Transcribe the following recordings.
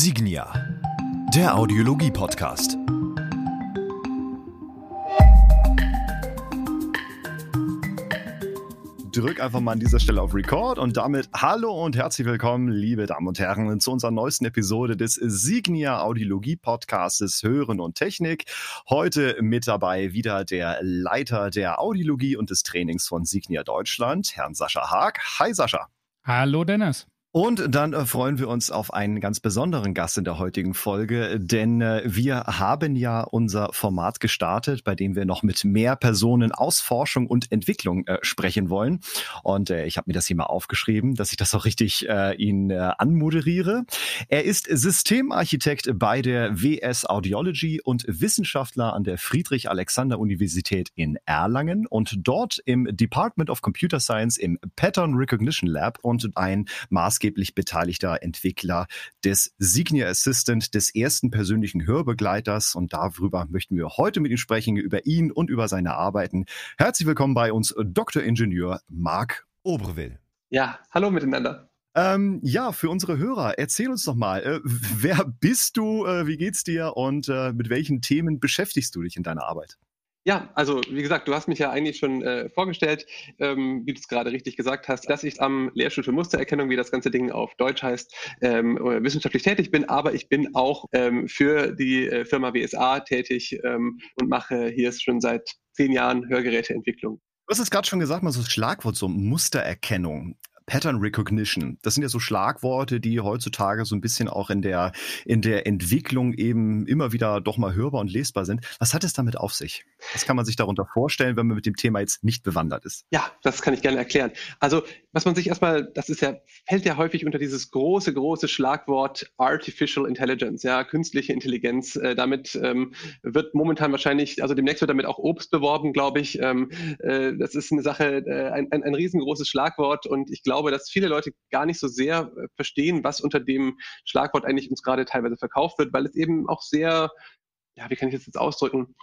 Signia, der Audiologie-Podcast. Drück einfach mal an dieser Stelle auf Record und damit hallo und herzlich willkommen, liebe Damen und Herren, zu unserer neuesten Episode des Signia Audiologie Podcastes Hören und Technik. Heute mit dabei wieder der Leiter der Audiologie und des Trainings von Signia Deutschland, Herrn Sascha Haag. Hi Sascha. Hallo Dennis. Und dann äh, freuen wir uns auf einen ganz besonderen Gast in der heutigen Folge, denn äh, wir haben ja unser Format gestartet, bei dem wir noch mit mehr Personen aus Forschung und Entwicklung äh, sprechen wollen. Und äh, ich habe mir das hier mal aufgeschrieben, dass ich das auch richtig äh, ihn äh, anmoderiere. Er ist Systemarchitekt bei der WS Audiology und Wissenschaftler an der Friedrich-Alexander-Universität in Erlangen und dort im Department of Computer Science im Pattern Recognition Lab und ein Master maßgeblich beteiligter Entwickler des Signia Assistant, des ersten persönlichen Hörbegleiters. Und darüber möchten wir heute mit ihm sprechen, über ihn und über seine Arbeiten. Herzlich willkommen bei uns, Dr. Ingenieur Marc Oberwill. Ja, hallo miteinander. Ähm, ja, für unsere Hörer, erzähl uns doch mal, äh, wer bist du, äh, wie geht's dir und äh, mit welchen Themen beschäftigst du dich in deiner Arbeit? Ja, also wie gesagt, du hast mich ja eigentlich schon äh, vorgestellt, ähm, wie du es gerade richtig gesagt hast, dass ich am Lehrstuhl für Mustererkennung, wie das ganze Ding auf Deutsch heißt, ähm, wissenschaftlich tätig bin, aber ich bin auch ähm, für die äh, Firma WSA tätig ähm, und mache hier schon seit zehn Jahren Hörgeräteentwicklung. Du hast es gerade schon gesagt, mal so das Schlagwort, so Mustererkennung. Pattern Recognition. Das sind ja so Schlagworte, die heutzutage so ein bisschen auch in der, in der Entwicklung eben immer wieder doch mal hörbar und lesbar sind. Was hat es damit auf sich? Was kann man sich darunter vorstellen, wenn man mit dem Thema jetzt nicht bewandert ist? Ja, das kann ich gerne erklären. Also, was man sich erstmal, das ist ja, fällt ja häufig unter dieses große, große Schlagwort Artificial Intelligence, ja, künstliche Intelligenz. Äh, damit ähm, wird momentan wahrscheinlich, also demnächst wird damit auch Obst beworben, glaube ich. Ähm, äh, das ist eine Sache, äh, ein, ein, ein riesengroßes Schlagwort und ich glaube, glaube, dass viele Leute gar nicht so sehr äh, verstehen, was unter dem Schlagwort eigentlich uns gerade teilweise verkauft wird, weil es eben auch sehr, ja, wie kann ich das jetzt ausdrücken,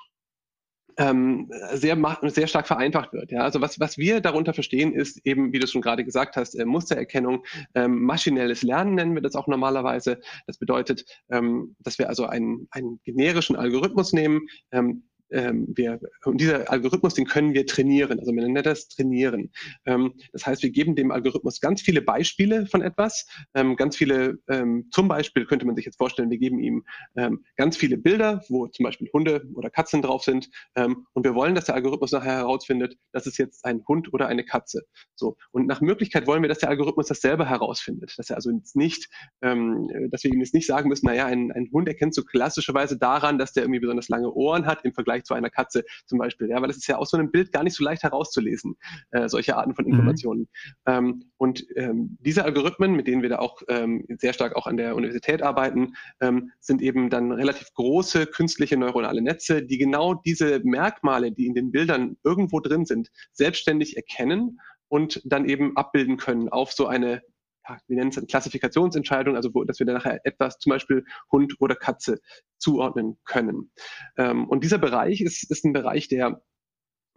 ähm, sehr, sehr stark vereinfacht wird. Ja? Also was, was wir darunter verstehen, ist eben, wie du schon gerade gesagt hast, äh, Mustererkennung, ähm, maschinelles Lernen nennen wir das auch normalerweise. Das bedeutet, ähm, dass wir also einen, einen generischen Algorithmus nehmen, ähm, ähm, wir, und dieser Algorithmus, den können wir trainieren. Also man nennt das trainieren. Ähm, das heißt, wir geben dem Algorithmus ganz viele Beispiele von etwas, ähm, ganz viele, ähm, zum Beispiel könnte man sich jetzt vorstellen, wir geben ihm ähm, ganz viele Bilder, wo zum Beispiel Hunde oder Katzen drauf sind, ähm, und wir wollen, dass der Algorithmus nachher herausfindet, das ist jetzt ein Hund oder eine Katze. So. Und nach Möglichkeit wollen wir, dass der Algorithmus das selber herausfindet, dass er also nicht, dass wir ihm jetzt nicht sagen müssen, naja, ein, ein Hund erkennt so klassischerweise daran, dass der irgendwie besonders lange Ohren hat im Vergleich zu einer Katze zum Beispiel. Ja, weil das ist ja aus so einem Bild gar nicht so leicht herauszulesen, äh, solche Arten von mhm. Informationen. Mhm. Ähm, und ähm, diese Algorithmen, mit denen wir da auch ähm, sehr stark auch an der Universität arbeiten, ähm, sind eben dann relativ große künstliche neuronale Netze, die genau diese Merkmale, die in den Bildern irgendwo drin sind, selbstständig erkennen und dann eben abbilden können auf so eine ja, wir nennen es eine Klassifikationsentscheidung, also wo, dass wir dann nachher etwas, zum Beispiel Hund oder Katze, zuordnen können. Ähm, und dieser Bereich ist, ist ein Bereich, der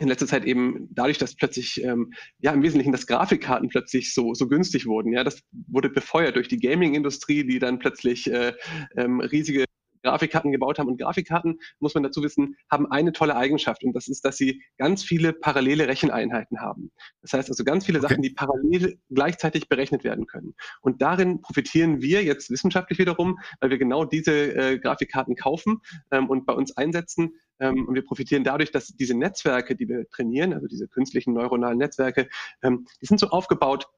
in letzter Zeit eben dadurch, dass plötzlich ähm, ja im Wesentlichen das Grafikkarten plötzlich so so günstig wurden, ja, das wurde befeuert durch die Gaming-Industrie, die dann plötzlich äh, ähm, riesige Grafikkarten gebaut haben. Und Grafikkarten, muss man dazu wissen, haben eine tolle Eigenschaft und das ist, dass sie ganz viele parallele Recheneinheiten haben. Das heißt also ganz viele okay. Sachen, die parallel gleichzeitig berechnet werden können. Und darin profitieren wir jetzt wissenschaftlich wiederum, weil wir genau diese äh, Grafikkarten kaufen ähm, und bei uns einsetzen. Ähm, und wir profitieren dadurch, dass diese Netzwerke, die wir trainieren, also diese künstlichen neuronalen Netzwerke, ähm, die sind so aufgebaut,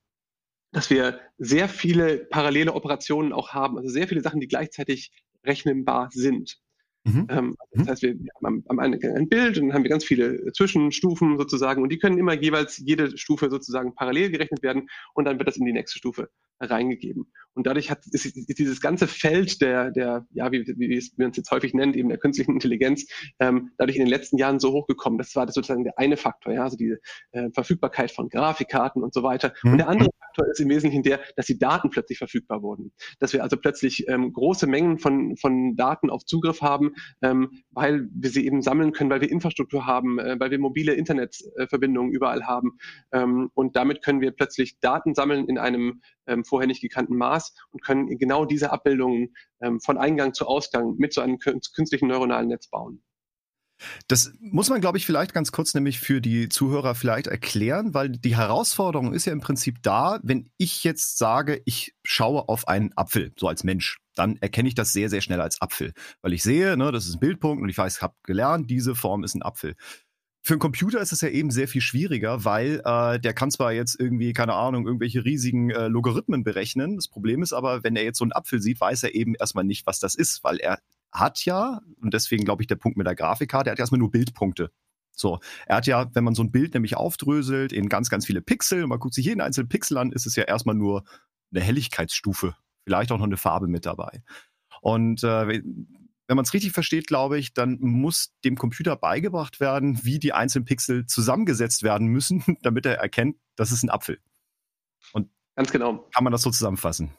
dass wir sehr viele parallele Operationen auch haben, also sehr viele Sachen, die gleichzeitig rechnenbar sind. Mhm. Ähm, also das mhm. heißt, wir haben am Ende ein Bild und dann haben wir ganz viele Zwischenstufen sozusagen und die können immer jeweils jede Stufe sozusagen parallel gerechnet werden und dann wird das in die nächste Stufe reingegeben. Und dadurch hat, ist, ist dieses ganze Feld der, der ja, wie, wie, wie man es jetzt häufig nennt, eben der künstlichen Intelligenz, ähm, dadurch in den letzten Jahren so hochgekommen. Das war das sozusagen der eine Faktor, ja, also diese äh, Verfügbarkeit von Grafikkarten und so weiter. Mhm. Und der andere Faktor ist im Wesentlichen der, dass die Daten plötzlich verfügbar wurden. Dass wir also plötzlich ähm, große Mengen von, von Daten auf Zugriff haben, ähm, weil wir sie eben sammeln können, weil wir Infrastruktur haben, äh, weil wir mobile Internetverbindungen überall haben. Ähm, und damit können wir plötzlich Daten sammeln in einem ähm, vorher nicht gekannten Maß und können genau diese Abbildungen ähm, von Eingang zu Ausgang mit so einem künstlichen neuronalen Netz bauen. Das muss man, glaube ich, vielleicht ganz kurz nämlich für die Zuhörer vielleicht erklären, weil die Herausforderung ist ja im Prinzip da, wenn ich jetzt sage, ich schaue auf einen Apfel, so als Mensch, dann erkenne ich das sehr, sehr schnell als Apfel, weil ich sehe, ne, das ist ein Bildpunkt und ich weiß, ich habe gelernt, diese Form ist ein Apfel. Für einen Computer ist es ja eben sehr viel schwieriger, weil äh, der kann zwar jetzt irgendwie, keine Ahnung, irgendwelche riesigen äh, Logarithmen berechnen. Das Problem ist aber, wenn er jetzt so einen Apfel sieht, weiß er eben erstmal nicht, was das ist, weil er hat ja, und deswegen glaube ich der Punkt mit der Grafikkarte, er hat ja erstmal nur Bildpunkte. So, er hat ja, wenn man so ein Bild nämlich aufdröselt in ganz, ganz viele Pixel und man guckt sich jeden einzelnen Pixel an, ist es ja erstmal nur eine Helligkeitsstufe, vielleicht auch noch eine Farbe mit dabei. Und äh, wenn man es richtig versteht, glaube ich, dann muss dem Computer beigebracht werden, wie die einzelnen Pixel zusammengesetzt werden müssen, damit er erkennt, das ist ein Apfel. Und ganz genau. Kann man das so zusammenfassen?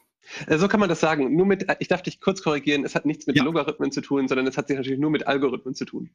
Äh, so kann man das sagen. Nur mit, ich darf dich kurz korrigieren, es hat nichts mit ja. Logarithmen zu tun, sondern es hat sich natürlich nur mit Algorithmen zu tun.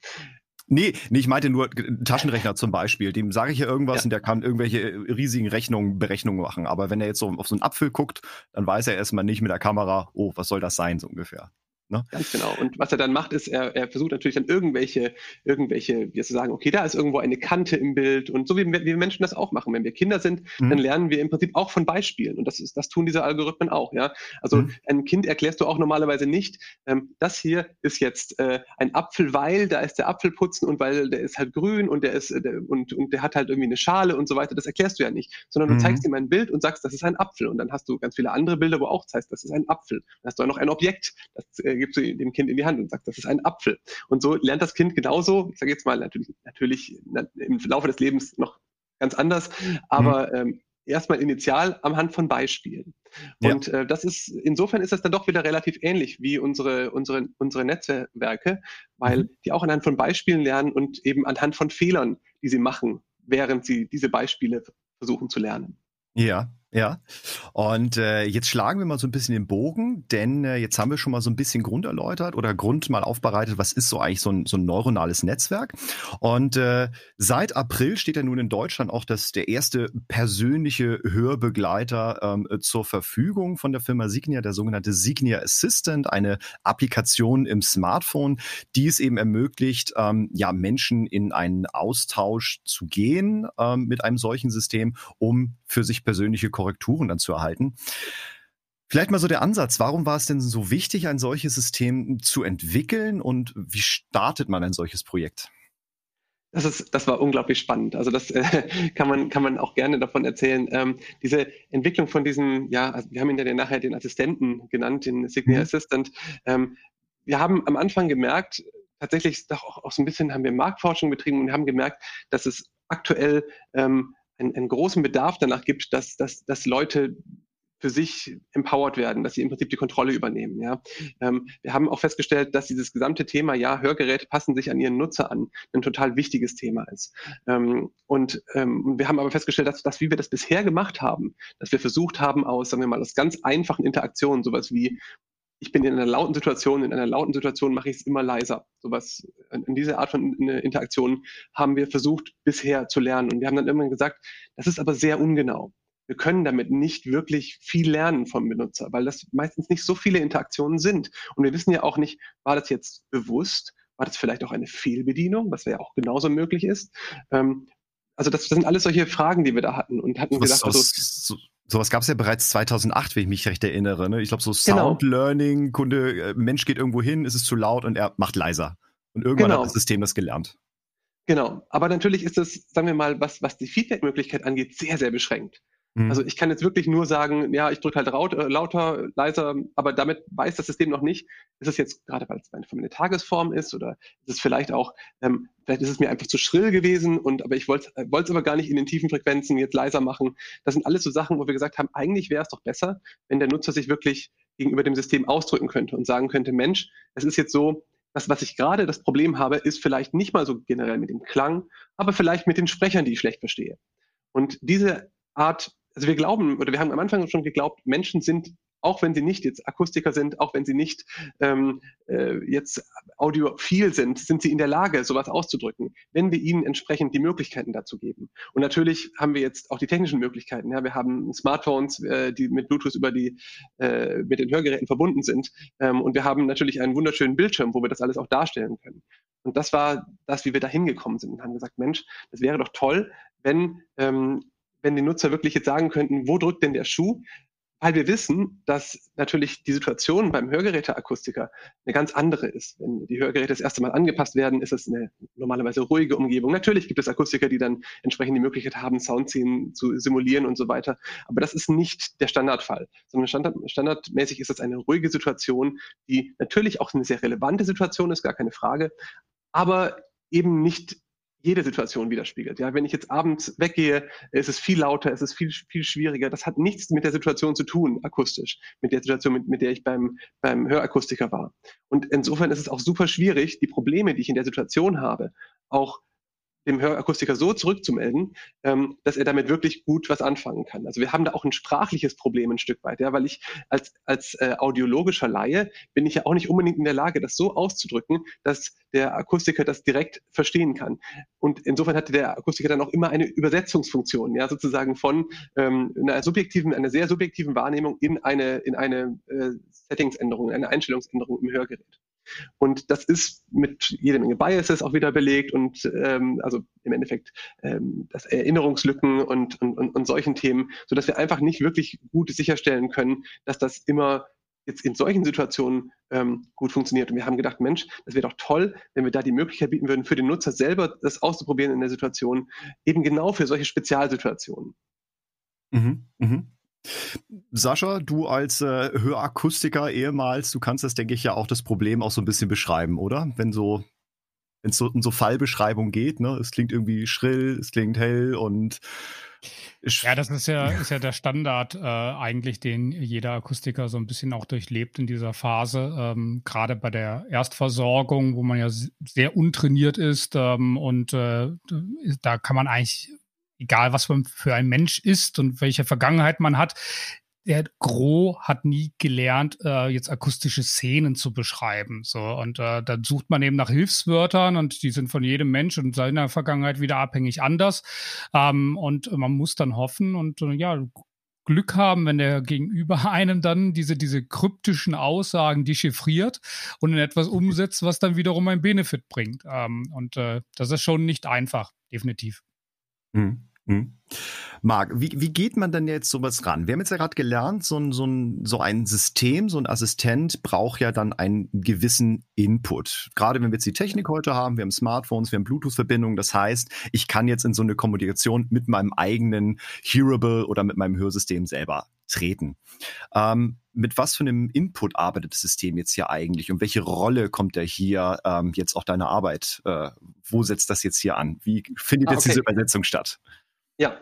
Nee, nee, ich meinte nur Taschenrechner zum Beispiel. Dem sage ich ja irgendwas ja. und der kann irgendwelche riesigen Rechnungen, Berechnungen machen. Aber wenn er jetzt so auf so einen Apfel guckt, dann weiß er erstmal nicht mit der Kamera, oh, was soll das sein, so ungefähr. Ne? Ganz genau. Und was er dann macht, ist, er, er versucht natürlich dann irgendwelche, irgendwelche, wie zu sagen, okay, da ist irgendwo eine Kante im Bild. Und so wie, wie wir Menschen das auch machen. Wenn wir Kinder sind, mhm. dann lernen wir im Prinzip auch von Beispielen. Und das ist, das tun diese Algorithmen auch, ja. Also mhm. einem Kind erklärst du auch normalerweise nicht, ähm, das hier ist jetzt äh, ein Apfel, weil da ist der Apfelputzen und weil der ist halt grün und der ist äh, der, und, und der hat halt irgendwie eine Schale und so weiter. Das erklärst du ja nicht. Sondern du mhm. zeigst ihm ein Bild und sagst, das ist ein Apfel. Und dann hast du ganz viele andere Bilder, wo auch zeigst, das ist ein Apfel. Dann hast du auch noch ein Objekt, das äh, gibst du dem Kind in die Hand und sagst, das ist ein Apfel. Und so lernt das Kind genauso, ich sage jetzt mal natürlich, natürlich im Laufe des Lebens noch ganz anders, aber mhm. ähm, erstmal initial am Hand von Beispielen. Ja. Und äh, das ist, insofern ist das dann doch wieder relativ ähnlich wie unsere, unsere, unsere Netzwerke, weil mhm. die auch anhand von Beispielen lernen und eben anhand von Fehlern, die sie machen, während sie diese Beispiele versuchen zu lernen. Ja, ja. Und äh, jetzt schlagen wir mal so ein bisschen den Bogen, denn äh, jetzt haben wir schon mal so ein bisschen Grund erläutert oder Grund mal aufbereitet, was ist so eigentlich so ein, so ein neuronales Netzwerk. Und äh, seit April steht ja nun in Deutschland auch das der erste persönliche Hörbegleiter ähm, zur Verfügung von der Firma Signia, der sogenannte Signia Assistant, eine Applikation im Smartphone, die es eben ermöglicht, ähm, ja Menschen in einen Austausch zu gehen ähm, mit einem solchen System, um für sich persönliche Korrekturen dann zu erhalten. Vielleicht mal so der Ansatz. Warum war es denn so wichtig, ein solches System zu entwickeln und wie startet man ein solches Projekt? Das, ist, das war unglaublich spannend. Also das äh, kann, man, kann man auch gerne davon erzählen. Ähm, diese Entwicklung von diesem, ja, also wir haben ihn ja nachher den Assistenten genannt, den Signia mhm. Assistant. Ähm, wir haben am Anfang gemerkt, tatsächlich auch, auch so ein bisschen haben wir Marktforschung betrieben und haben gemerkt, dass es aktuell ähm, einen, einen großen Bedarf danach gibt, dass, dass, dass Leute für sich empowered werden, dass sie im Prinzip die Kontrolle übernehmen. Ja. Ähm, wir haben auch festgestellt, dass dieses gesamte Thema, ja, Hörgeräte passen sich an ihren Nutzer an, ein total wichtiges Thema ist. Ähm, und ähm, wir haben aber festgestellt, dass, dass wie wir das bisher gemacht haben, dass wir versucht haben, aus, sagen wir mal, aus ganz einfachen Interaktionen, sowas wie ich bin in einer lauten Situation, in einer lauten Situation mache ich es immer leiser. Sowas, in dieser Art von Interaktion haben wir versucht bisher zu lernen. Und wir haben dann irgendwann gesagt, das ist aber sehr ungenau. Wir können damit nicht wirklich viel lernen vom Benutzer, weil das meistens nicht so viele Interaktionen sind. Und wir wissen ja auch nicht, war das jetzt bewusst? War das vielleicht auch eine Fehlbedienung, was ja auch genauso möglich ist? Ähm, also das, das, sind alles solche Fragen, die wir da hatten und hatten was, gedacht, also, so, sowas gab es ja bereits 2008, wenn ich mich recht erinnere. Ne? Ich glaube so genau. Sound Learning, Kunde, äh, Mensch geht irgendwo hin, ist es zu laut und er macht leiser. Und irgendwann genau. hat das System das gelernt. Genau, aber natürlich ist das, sagen wir mal, was, was die Feedback-Möglichkeit angeht, sehr, sehr beschränkt. Mhm. Also ich kann jetzt wirklich nur sagen, ja, ich drücke halt raut, äh, lauter, leiser, aber damit weiß das System noch nicht, ist es jetzt gerade, weil es eine Tagesform ist oder ist es vielleicht auch, ähm, vielleicht ist es mir einfach zu schrill gewesen und aber ich wollte es aber gar nicht in den tiefen Frequenzen jetzt leiser machen. Das sind alles so Sachen, wo wir gesagt haben, eigentlich wäre es doch besser, wenn der Nutzer sich wirklich gegenüber dem System ausdrücken könnte und sagen könnte, Mensch, es ist jetzt so, das, was ich gerade das Problem habe, ist vielleicht nicht mal so generell mit dem Klang, aber vielleicht mit den Sprechern, die ich schlecht verstehe. Und diese Art also wir glauben, oder wir haben am Anfang schon geglaubt, Menschen sind auch wenn sie nicht jetzt Akustiker sind, auch wenn sie nicht ähm, äh, jetzt audiophil sind, sind sie in der Lage, sowas auszudrücken, wenn wir ihnen entsprechend die Möglichkeiten dazu geben. Und natürlich haben wir jetzt auch die technischen Möglichkeiten. Ja, wir haben Smartphones, äh, die mit Bluetooth über die äh, mit den Hörgeräten verbunden sind, ähm, und wir haben natürlich einen wunderschönen Bildschirm, wo wir das alles auch darstellen können. Und das war das, wie wir da hingekommen sind und haben gesagt, Mensch, das wäre doch toll, wenn ähm, wenn die Nutzer wirklich jetzt sagen könnten, wo drückt denn der Schuh? weil wir wissen, dass natürlich die Situation beim Hörgeräteakustiker eine ganz andere ist. Wenn die Hörgeräte das erste Mal angepasst werden, ist es eine normalerweise ruhige Umgebung. Natürlich gibt es Akustiker, die dann entsprechend die Möglichkeit haben, Soundziehen zu simulieren und so weiter. Aber das ist nicht der Standardfall, sondern Standard, standardmäßig ist das eine ruhige Situation, die natürlich auch eine sehr relevante Situation ist, gar keine Frage, aber eben nicht jede Situation widerspiegelt. Ja, wenn ich jetzt abends weggehe, ist es viel lauter, ist es viel, viel schwieriger. Das hat nichts mit der Situation zu tun, akustisch, mit der Situation, mit, mit der ich beim, beim Hörakustiker war. Und insofern ist es auch super schwierig, die Probleme, die ich in der Situation habe, auch dem Hörakustiker so zurückzumelden, ähm, dass er damit wirklich gut was anfangen kann. Also wir haben da auch ein sprachliches Problem ein Stück weit, ja, weil ich als, als äh, audiologischer Laie bin ich ja auch nicht unbedingt in der Lage, das so auszudrücken, dass der Akustiker das direkt verstehen kann. Und insofern hatte der Akustiker dann auch immer eine Übersetzungsfunktion, ja, sozusagen von ähm, einer subjektiven, einer sehr subjektiven Wahrnehmung in eine, in eine äh, Settingsänderung, eine Einstellungsänderung im Hörgerät. Und das ist mit jede Menge Biases auch wieder belegt und ähm, also im Endeffekt ähm, das Erinnerungslücken und, und, und, und solchen Themen, sodass wir einfach nicht wirklich gut sicherstellen können, dass das immer jetzt in solchen Situationen ähm, gut funktioniert. Und wir haben gedacht, Mensch, das wäre doch toll, wenn wir da die Möglichkeit bieten würden, für den Nutzer selber das auszuprobieren in der Situation, eben genau für solche Spezialsituationen. Mhm, mhm. Sascha, du als äh, Hörakustiker ehemals, du kannst das, denke ich, ja auch das Problem auch so ein bisschen beschreiben, oder? Wenn so, wenn es so um so Fallbeschreibung geht, ne? Es klingt irgendwie schrill, es klingt hell und ja, das ist ja, ist ja der Standard äh, eigentlich, den jeder Akustiker so ein bisschen auch durchlebt in dieser Phase. Ähm, Gerade bei der Erstversorgung, wo man ja sehr untrainiert ist ähm, und äh, da kann man eigentlich egal was man für ein Mensch ist und welche Vergangenheit man hat, der Gro hat nie gelernt, äh, jetzt akustische Szenen zu beschreiben. So und äh, dann sucht man eben nach Hilfswörtern und die sind von jedem Mensch und seiner Vergangenheit wieder abhängig anders. Ähm, und man muss dann hoffen und äh, ja Glück haben, wenn der Gegenüber einem dann diese diese kryptischen Aussagen dechiffriert und in etwas umsetzt, was dann wiederum ein Benefit bringt. Ähm, und äh, das ist schon nicht einfach, definitiv. Mhm. Hm. Marc, wie, wie geht man denn jetzt sowas ran? Wir haben jetzt ja gerade gelernt, so ein, so, ein, so ein System, so ein Assistent braucht ja dann einen gewissen Input. Gerade wenn wir jetzt die Technik heute haben, wir haben Smartphones, wir haben Bluetooth-Verbindungen. Das heißt, ich kann jetzt in so eine Kommunikation mit meinem eigenen Hearable oder mit meinem Hörsystem selber treten. Ähm, mit was für einem Input arbeitet das System jetzt hier eigentlich und welche Rolle kommt da hier ähm, jetzt auch deine Arbeit? Äh, wo setzt das jetzt hier an? Wie findet ah, okay. jetzt diese Übersetzung statt? Ja,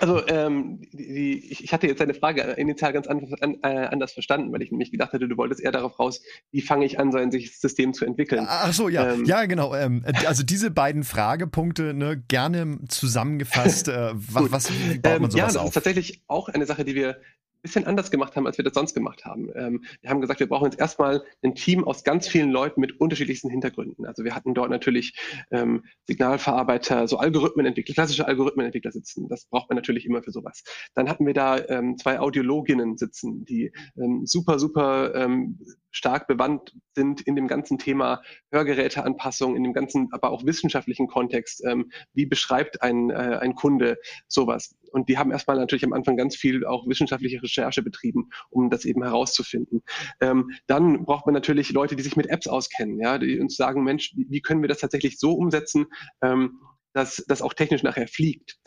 also ähm, die, ich hatte jetzt deine Frage initial ganz an, an, äh, anders verstanden, weil ich nämlich gedacht hätte, du wolltest eher darauf raus, wie fange ich an, so ein System zu entwickeln. Ach so, ja, ähm, ja, genau. Ähm, also diese beiden Fragepunkte ne, gerne zusammengefasst. Äh, was, was, wie baut man sowas ähm, Ja, das auf? ist tatsächlich auch eine Sache, die wir bisschen anders gemacht haben, als wir das sonst gemacht haben. Ähm, wir haben gesagt, wir brauchen jetzt erstmal ein Team aus ganz vielen Leuten mit unterschiedlichsten Hintergründen. Also wir hatten dort natürlich ähm, Signalverarbeiter, so Algorithmenentwickler, klassische Algorithmenentwickler sitzen. Das braucht man natürlich immer für sowas. Dann hatten wir da ähm, zwei Audiologinnen sitzen, die ähm, super, super ähm, stark bewandt sind in dem ganzen Thema Hörgeräteanpassung, in dem ganzen, aber auch wissenschaftlichen Kontext. Ähm, wie beschreibt ein, äh, ein Kunde sowas? Und die haben erstmal natürlich am Anfang ganz viel auch wissenschaftliche Recherche betrieben, um das eben herauszufinden. Ähm, dann braucht man natürlich Leute, die sich mit Apps auskennen, ja, die uns sagen, Mensch, wie, können wir das tatsächlich so umsetzen, ähm, dass das auch technisch nachher fliegt.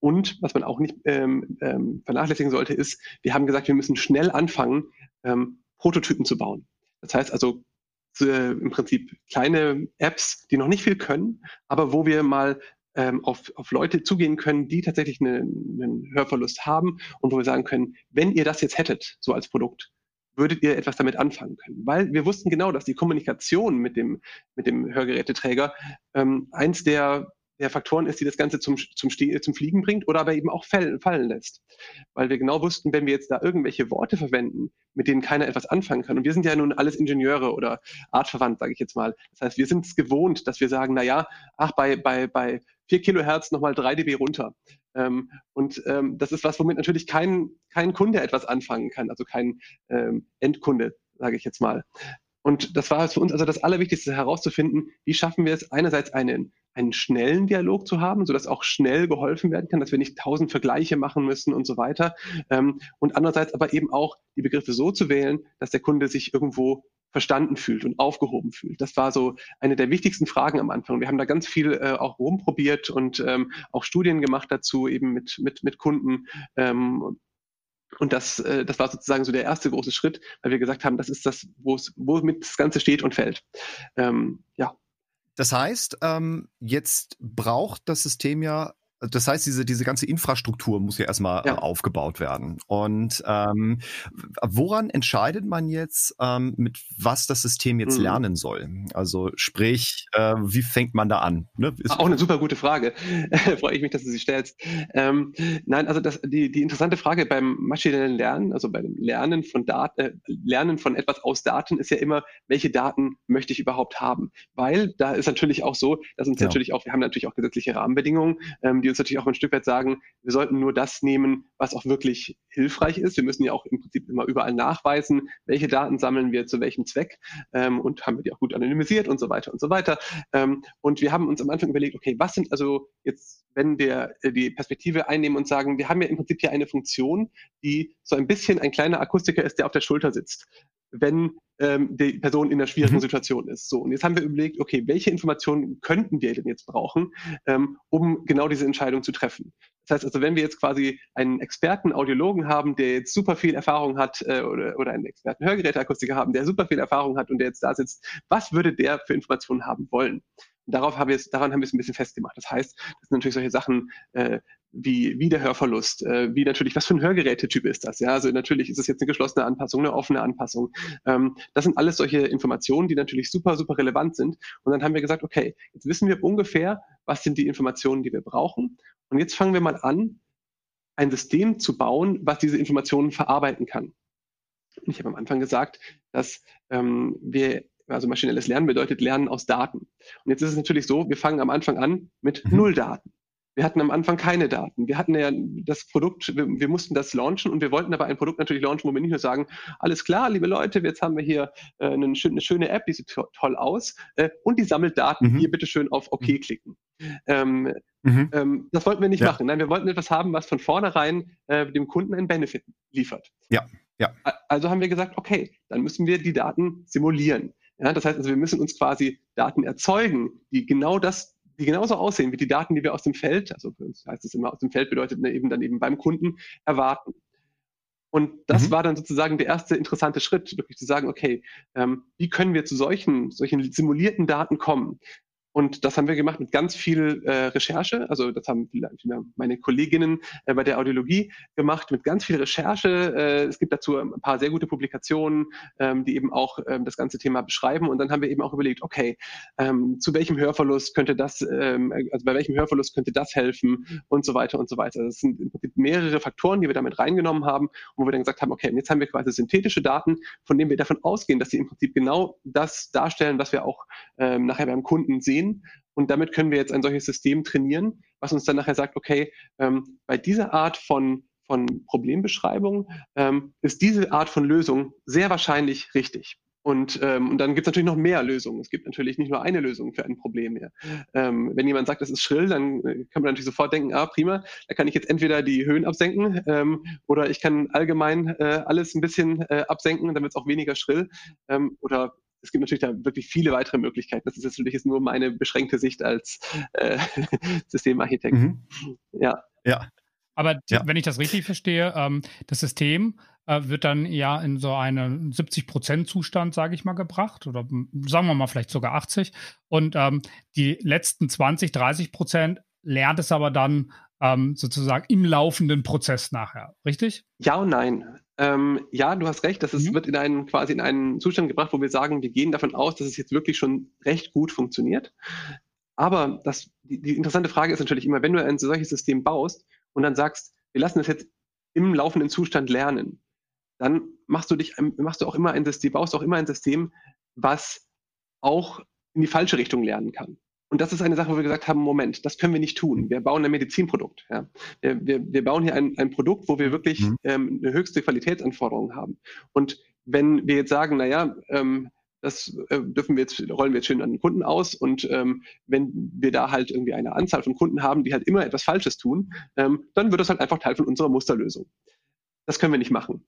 Und was man auch nicht ähm, ähm, vernachlässigen sollte, ist, wir haben gesagt, wir müssen schnell anfangen, ähm, Prototypen zu bauen. Das heißt also äh, im Prinzip kleine Apps, die noch nicht viel können, aber wo wir mal ähm, auf, auf Leute zugehen können, die tatsächlich eine, einen Hörverlust haben und wo wir sagen können, wenn ihr das jetzt hättet, so als Produkt, würdet ihr etwas damit anfangen können. Weil wir wussten genau, dass die Kommunikation mit dem, mit dem Hörgeräteträger ähm, eins der der Faktoren ist, die das Ganze zum, zum, zum Fliegen bringt oder aber eben auch fallen, lässt. Weil wir genau wussten, wenn wir jetzt da irgendwelche Worte verwenden, mit denen keiner etwas anfangen kann, und wir sind ja nun alles Ingenieure oder artverwandt, sage ich jetzt mal. Das heißt, wir sind es gewohnt, dass wir sagen, na ja, ach, bei, bei, bei 4 Kilohertz nochmal 3 dB runter. Ähm, und ähm, das ist was, womit natürlich kein, kein Kunde etwas anfangen kann, also kein ähm, Endkunde, sage ich jetzt mal. Und das war für uns also das Allerwichtigste herauszufinden, wie schaffen wir es einerseits einen, einen schnellen Dialog zu haben, sodass auch schnell geholfen werden kann, dass wir nicht tausend Vergleiche machen müssen und so weiter. Ähm, und andererseits aber eben auch die Begriffe so zu wählen, dass der Kunde sich irgendwo verstanden fühlt und aufgehoben fühlt. Das war so eine der wichtigsten Fragen am Anfang. Wir haben da ganz viel äh, auch rumprobiert und ähm, auch Studien gemacht dazu, eben mit, mit, mit Kunden. Ähm, und das, äh, das war sozusagen so der erste große Schritt, weil wir gesagt haben, das ist das, womit das Ganze steht und fällt. Ähm, ja. Das heißt, ähm, jetzt braucht das System ja das heißt, diese, diese ganze Infrastruktur muss ja erstmal ja. aufgebaut werden. Und ähm, woran entscheidet man jetzt, ähm, mit was das System jetzt mhm. lernen soll? Also sprich, äh, wie fängt man da an? Ne? Auch eine super gute Frage. Freue ich mich, dass du sie stellst. Ähm, nein, also das, die, die interessante Frage beim maschinellen Lernen, also beim Lernen von Daten, äh, Lernen von etwas aus Daten, ist ja immer, welche Daten möchte ich überhaupt haben? Weil da ist natürlich auch so, dass uns ja. natürlich auch, wir haben natürlich auch gesetzliche Rahmenbedingungen, ähm, die uns natürlich auch ein Stück weit sagen, wir sollten nur das nehmen, was auch wirklich hilfreich ist. Wir müssen ja auch im Prinzip immer überall nachweisen, welche Daten sammeln wir zu welchem Zweck ähm, und haben wir die auch gut anonymisiert und so weiter und so weiter. Ähm, und wir haben uns am Anfang überlegt, okay, was sind also jetzt, wenn wir äh, die Perspektive einnehmen und sagen, wir haben ja im Prinzip hier eine Funktion, die so ein bisschen ein kleiner Akustiker ist, der auf der Schulter sitzt wenn ähm, die Person in einer schwierigen mhm. Situation ist. So, und jetzt haben wir überlegt, okay, welche Informationen könnten wir denn jetzt brauchen, ähm, um genau diese Entscheidung zu treffen? Das heißt also, wenn wir jetzt quasi einen Experten Audiologen haben, der jetzt super viel Erfahrung hat, äh, oder, oder einen Experten Hörgeräteakustiker haben, der super viel Erfahrung hat und der jetzt da sitzt, was würde der für Informationen haben wollen? Darauf haben wir es, daran haben wir es ein bisschen festgemacht. Das heißt, das sind natürlich solche Sachen, äh, wie, wie der Hörverlust, äh, wie natürlich, was für ein Hörgerätetyp ist das? Ja, also natürlich ist es jetzt eine geschlossene Anpassung, eine offene Anpassung. Ähm, das sind alles solche Informationen, die natürlich super, super relevant sind. Und dann haben wir gesagt, okay, jetzt wissen wir ungefähr, was sind die Informationen, die wir brauchen. Und jetzt fangen wir mal an, ein System zu bauen, was diese Informationen verarbeiten kann. Ich habe am Anfang gesagt, dass ähm, wir also maschinelles Lernen bedeutet Lernen aus Daten. Und jetzt ist es natürlich so, wir fangen am Anfang an mit mhm. null Daten. Wir hatten am Anfang keine Daten. Wir hatten ja das Produkt, wir, wir, mussten das launchen und wir wollten aber ein Produkt natürlich launchen, wo wir nicht nur sagen, alles klar, liebe Leute, jetzt haben wir hier äh, eine, eine, schöne App, die sieht to toll aus äh, und die sammelt Daten. Mhm. Hier bitte schön auf OK mhm. klicken. Ähm, mhm. ähm, das wollten wir nicht ja. machen. Nein, wir wollten etwas haben, was von vornherein äh, dem Kunden einen Benefit liefert. Ja. Ja. Also haben wir gesagt, okay, dann müssen wir die Daten simulieren. Ja, das heißt also, wir müssen uns quasi Daten erzeugen, die genau das die genauso aussehen wie die Daten, die wir aus dem Feld, also für uns heißt es immer aus dem Feld bedeutet ne, eben dann eben beim Kunden erwarten. Und das mhm. war dann sozusagen der erste interessante Schritt, wirklich zu sagen, okay, ähm, wie können wir zu solchen, solchen simulierten Daten kommen? Und das haben wir gemacht mit ganz viel äh, Recherche. Also das haben meine Kolleginnen äh, bei der Audiologie gemacht mit ganz viel Recherche. Äh, es gibt dazu ein paar sehr gute Publikationen, ähm, die eben auch ähm, das ganze Thema beschreiben. Und dann haben wir eben auch überlegt, okay, ähm, zu welchem Hörverlust könnte das, ähm, also bei welchem Hörverlust könnte das helfen und so weiter und so weiter. Das sind im Prinzip mehrere Faktoren, die wir damit reingenommen haben, wo wir dann gesagt haben, okay, jetzt haben wir quasi synthetische Daten, von denen wir davon ausgehen, dass sie im Prinzip genau das darstellen, was wir auch ähm, nachher beim Kunden sehen sehen. Und damit können wir jetzt ein solches System trainieren, was uns dann nachher sagt, okay, ähm, bei dieser Art von, von Problembeschreibung ähm, ist diese Art von Lösung sehr wahrscheinlich richtig. Und, ähm, und dann gibt es natürlich noch mehr Lösungen. Es gibt natürlich nicht nur eine Lösung für ein Problem mehr. Ähm, wenn jemand sagt, das ist schrill, dann äh, kann man natürlich sofort denken, ah, prima, da kann ich jetzt entweder die Höhen absenken ähm, oder ich kann allgemein äh, alles ein bisschen äh, absenken, wird es auch weniger schrill. Ähm, oder es gibt natürlich da wirklich viele weitere Möglichkeiten. Das ist natürlich jetzt nur meine beschränkte Sicht als äh, Systemarchitekt. Mhm. Ja. Ja. Aber ja. wenn ich das richtig verstehe, ähm, das System äh, wird dann ja in so einen 70-Prozent-Zustand, sage ich mal, gebracht oder sagen wir mal vielleicht sogar 80. Und ähm, die letzten 20, 30 Prozent lernt es aber dann ähm, sozusagen im laufenden Prozess nachher, richtig? Ja und nein. Ähm, ja, du hast recht, das ist, mhm. wird in einen quasi in einen Zustand gebracht, wo wir sagen, wir gehen davon aus, dass es jetzt wirklich schon recht gut funktioniert. Aber das, die, die interessante Frage ist natürlich immer, wenn du ein solches System baust und dann sagst, wir lassen es jetzt im laufenden Zustand lernen, dann machst du dich, machst du auch immer ein System, baust auch immer ein System, was auch in die falsche Richtung lernen kann. Und das ist eine Sache, wo wir gesagt haben, Moment, das können wir nicht tun. Wir bauen ein Medizinprodukt. Ja. Wir, wir, wir bauen hier ein, ein Produkt, wo wir wirklich mhm. ähm, eine höchste Qualitätsanforderung haben. Und wenn wir jetzt sagen, naja, ähm, das äh, dürfen wir jetzt, rollen wir jetzt schön an den Kunden aus und ähm, wenn wir da halt irgendwie eine Anzahl von Kunden haben, die halt immer etwas Falsches tun, ähm, dann wird das halt einfach Teil von unserer Musterlösung. Das können wir nicht machen.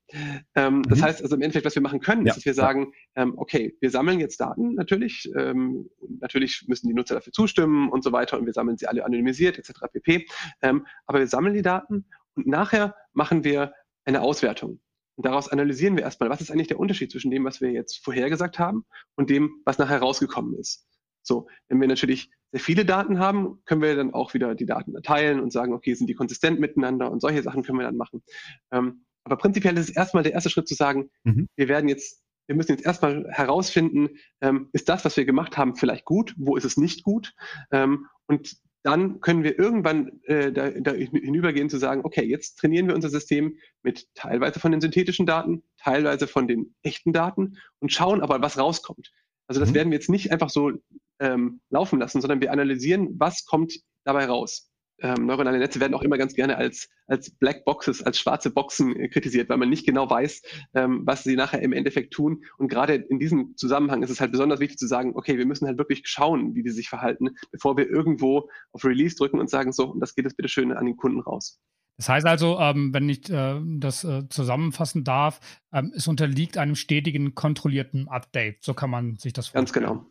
Ähm, mhm. Das heißt also im Endeffekt, was wir machen können, ja. ist, dass wir sagen, ähm, okay, wir sammeln jetzt Daten natürlich. Ähm, natürlich müssen die Nutzer dafür zustimmen und so weiter und wir sammeln sie alle anonymisiert etc. pp. Ähm, aber wir sammeln die Daten und nachher machen wir eine Auswertung. Und daraus analysieren wir erstmal, was ist eigentlich der Unterschied zwischen dem, was wir jetzt vorhergesagt haben und dem, was nachher rausgekommen ist. So, wenn wir natürlich sehr viele Daten haben, können wir dann auch wieder die Daten erteilen und sagen, okay, sind die konsistent miteinander und solche Sachen können wir dann machen. Ähm, aber prinzipiell ist es erstmal der erste Schritt zu sagen, mhm. wir werden jetzt, wir müssen jetzt erstmal herausfinden, ähm, ist das, was wir gemacht haben, vielleicht gut, wo ist es nicht gut? Ähm, und dann können wir irgendwann äh, da, da hinübergehen zu sagen, okay, jetzt trainieren wir unser System mit teilweise von den synthetischen Daten, teilweise von den echten Daten und schauen aber, was rauskommt. Also das mhm. werden wir jetzt nicht einfach so ähm, laufen lassen, sondern wir analysieren, was kommt dabei raus ähm, neuronale Netze werden auch immer ganz gerne als, als Black Boxes, als schwarze Boxen äh, kritisiert, weil man nicht genau weiß, ähm, was sie nachher im Endeffekt tun. Und gerade in diesem Zusammenhang ist es halt besonders wichtig zu sagen, okay, wir müssen halt wirklich schauen, wie die sich verhalten, bevor wir irgendwo auf Release drücken und sagen, so, und das geht jetzt bitte schön an den Kunden raus. Das heißt also, ähm, wenn ich äh, das äh, zusammenfassen darf, ähm, es unterliegt einem stetigen, kontrollierten Update. So kann man sich das vorstellen. Ganz genau.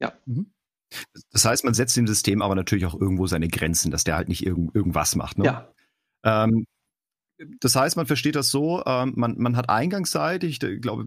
Ja. Mhm. Das heißt, man setzt dem System aber natürlich auch irgendwo seine Grenzen, dass der halt nicht irgend, irgendwas macht. Ne? Ja. Ähm, das heißt, man versteht das so, ähm, man, man hat eingangsseitig, ich glaube,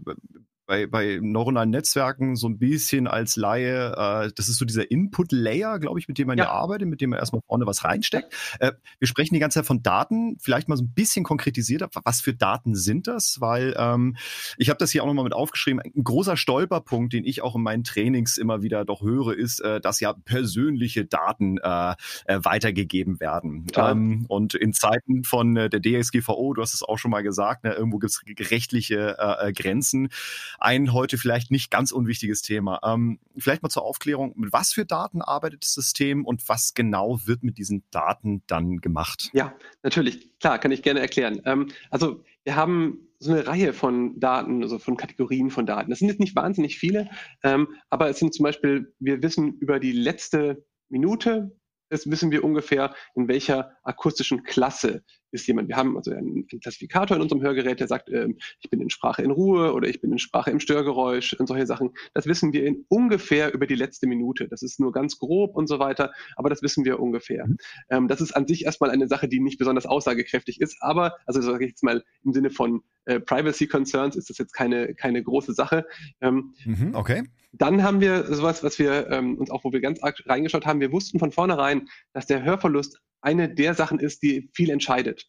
bei, bei neuronalen Netzwerken so ein bisschen als Laie, äh, das ist so dieser Input-Layer, glaube ich, mit dem man ja. ja arbeitet, mit dem man erstmal vorne was reinsteckt. Äh, wir sprechen die ganze Zeit von Daten, vielleicht mal so ein bisschen konkretisiert, was für Daten sind das? Weil ähm, ich habe das hier auch nochmal mit aufgeschrieben, ein großer Stolperpunkt, den ich auch in meinen Trainings immer wieder doch höre, ist, äh, dass ja persönliche Daten äh, äh, weitergegeben werden. Ähm, und in Zeiten von äh, der DSGVO, du hast es auch schon mal gesagt, ne, irgendwo gibt es rechtliche äh, äh, Grenzen ein heute vielleicht nicht ganz unwichtiges Thema. Ähm, vielleicht mal zur Aufklärung, mit was für Daten arbeitet das System und was genau wird mit diesen Daten dann gemacht? Ja, natürlich. Klar, kann ich gerne erklären. Ähm, also wir haben so eine Reihe von Daten, also von Kategorien von Daten. Das sind jetzt nicht wahnsinnig viele, ähm, aber es sind zum Beispiel, wir wissen über die letzte Minute, das wissen wir ungefähr, in welcher akustischen Klasse ist jemand. Wir haben also einen, Klassifikator in unserem Hörgerät, der sagt, äh, ich bin in Sprache in Ruhe oder ich bin in Sprache im Störgeräusch und solche Sachen. Das wissen wir in ungefähr über die letzte Minute. Das ist nur ganz grob und so weiter, aber das wissen wir ungefähr. Mhm. Ähm, das ist an sich erstmal eine Sache, die nicht besonders aussagekräftig ist, aber, also sage ich jetzt mal im Sinne von äh, Privacy Concerns ist das jetzt keine, keine große Sache. Ähm, mhm, okay. Dann haben wir sowas, was wir ähm, uns auch, wo wir ganz arg reingeschaut haben, wir wussten von vornherein, dass der Hörverlust eine der Sachen ist, die viel entscheidet.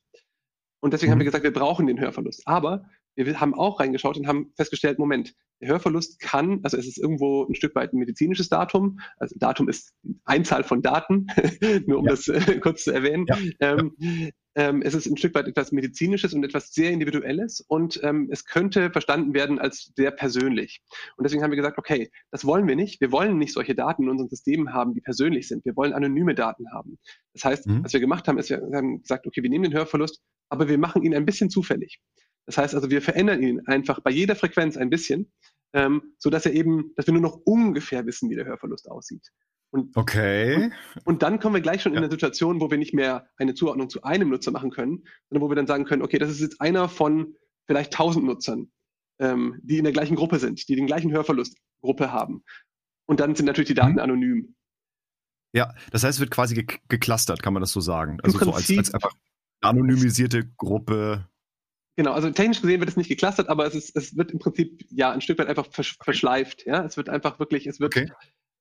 Und deswegen mhm. haben wir mhm. gesagt, wir brauchen den Hörverlust. Aber wir haben auch reingeschaut und haben festgestellt, Moment, der Hörverlust kann, also es ist irgendwo ein Stück weit ein medizinisches Datum, also Datum ist Einzahl von Daten, nur um ja. das äh, kurz zu erwähnen. Ja. Ähm, ähm, es ist ein Stück weit etwas Medizinisches und etwas sehr Individuelles und ähm, es könnte verstanden werden als sehr persönlich. Und deswegen haben wir gesagt, okay, das wollen wir nicht. Wir wollen nicht solche Daten in unseren Systemen haben, die persönlich sind. Wir wollen anonyme Daten haben. Das heißt, mhm. was wir gemacht haben, ist, wir haben gesagt, okay, wir nehmen den Hörverlust, aber wir machen ihn ein bisschen zufällig. Das heißt also, wir verändern ihn einfach bei jeder Frequenz ein bisschen, ähm, so dass er eben, dass wir nur noch ungefähr wissen, wie der Hörverlust aussieht. Und, okay. Und, und, dann kommen wir gleich schon ja. in eine Situation, wo wir nicht mehr eine Zuordnung zu einem Nutzer machen können, sondern wo wir dann sagen können, okay, das ist jetzt einer von vielleicht tausend Nutzern, ähm, die in der gleichen Gruppe sind, die den gleichen Hörverlustgruppe haben. Und dann sind natürlich die Daten mhm. anonym. Ja, das heißt, es wird quasi ge geclustert, kann man das so sagen. Also so als, als einfach anonymisierte Gruppe. Genau, also technisch gesehen wird es nicht geclustert, aber es, ist, es wird im Prinzip ja ein Stück weit einfach versch verschleift. Ja, es wird einfach wirklich, es wird okay.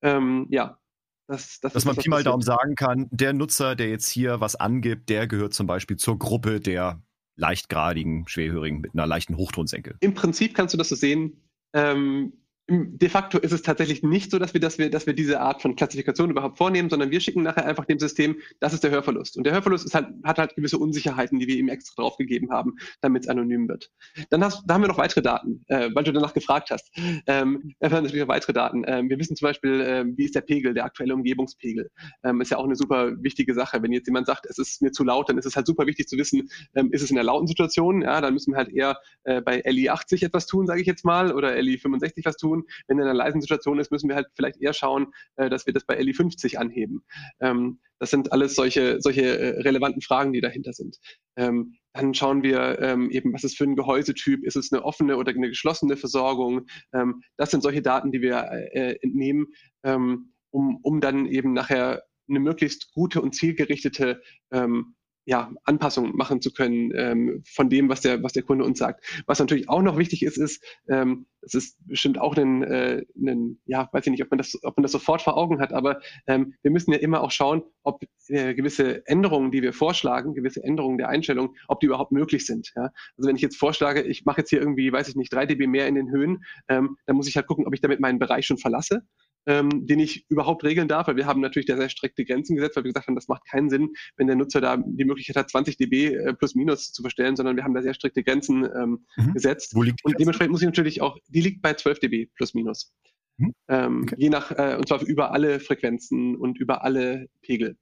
ähm, ja das, das Dass man Pi mal Daumen sagen kann, der Nutzer, der jetzt hier was angibt, der gehört zum Beispiel zur Gruppe der leichtgradigen Schwerhörigen mit einer leichten Hochtonsenke. Im Prinzip kannst du das so sehen. Ähm, De facto ist es tatsächlich nicht so, dass wir, dass wir, dass wir diese Art von Klassifikation überhaupt vornehmen, sondern wir schicken nachher einfach dem System, das ist der Hörverlust. Und der Hörverlust halt, hat halt gewisse Unsicherheiten, die wir ihm extra draufgegeben haben, damit es anonym wird. Dann hast, da haben wir noch weitere Daten, äh, weil du danach gefragt hast. Ähm, wir haben natürlich noch weitere Daten. Ähm, wir wissen zum Beispiel, äh, wie ist der Pegel, der aktuelle Umgebungspegel. Ähm, ist ja auch eine super wichtige Sache. Wenn jetzt jemand sagt, es ist mir zu laut, dann ist es halt super wichtig zu wissen, ähm, ist es in der lauten Situation? Ja, dann müssen wir halt eher äh, bei LI 80 etwas tun, sage ich jetzt mal, oder LI 65 was tun tun. Wenn er in einer leisen Situation ist, müssen wir halt vielleicht eher schauen, äh, dass wir das bei LI 50 anheben. Ähm, das sind alles solche, solche äh, relevanten Fragen, die dahinter sind. Ähm, dann schauen wir ähm, eben, was ist für ein Gehäusetyp, ist es eine offene oder eine geschlossene Versorgung. Ähm, das sind solche Daten, die wir äh, entnehmen, ähm, um, um dann eben nachher eine möglichst gute und zielgerichtete ähm, ja, Anpassungen machen zu können ähm, von dem, was der, was der Kunde uns sagt. Was natürlich auch noch wichtig ist, ist, ähm, das ist bestimmt auch ein, äh, ein, ja, weiß ich nicht, ob man das, ob man das sofort vor Augen hat, aber ähm, wir müssen ja immer auch schauen, ob äh, gewisse Änderungen, die wir vorschlagen, gewisse Änderungen der Einstellung, ob die überhaupt möglich sind. Ja? Also wenn ich jetzt vorschlage, ich mache jetzt hier irgendwie, weiß ich nicht, drei dB mehr in den Höhen, ähm, dann muss ich halt gucken, ob ich damit meinen Bereich schon verlasse ähm, den ich überhaupt regeln darf, weil wir haben natürlich da sehr strikte Grenzen gesetzt, weil wir gesagt haben, das macht keinen Sinn, wenn der Nutzer da die Möglichkeit hat, 20 dB äh, plus minus zu verstellen, sondern wir haben da sehr strikte Grenzen ähm, mhm. gesetzt. Wo liegt und dementsprechend muss ich natürlich auch, die liegt bei 12 dB plus minus. Mhm. Ähm, okay. Je nach, äh, und zwar über alle Frequenzen und über alle Pegel.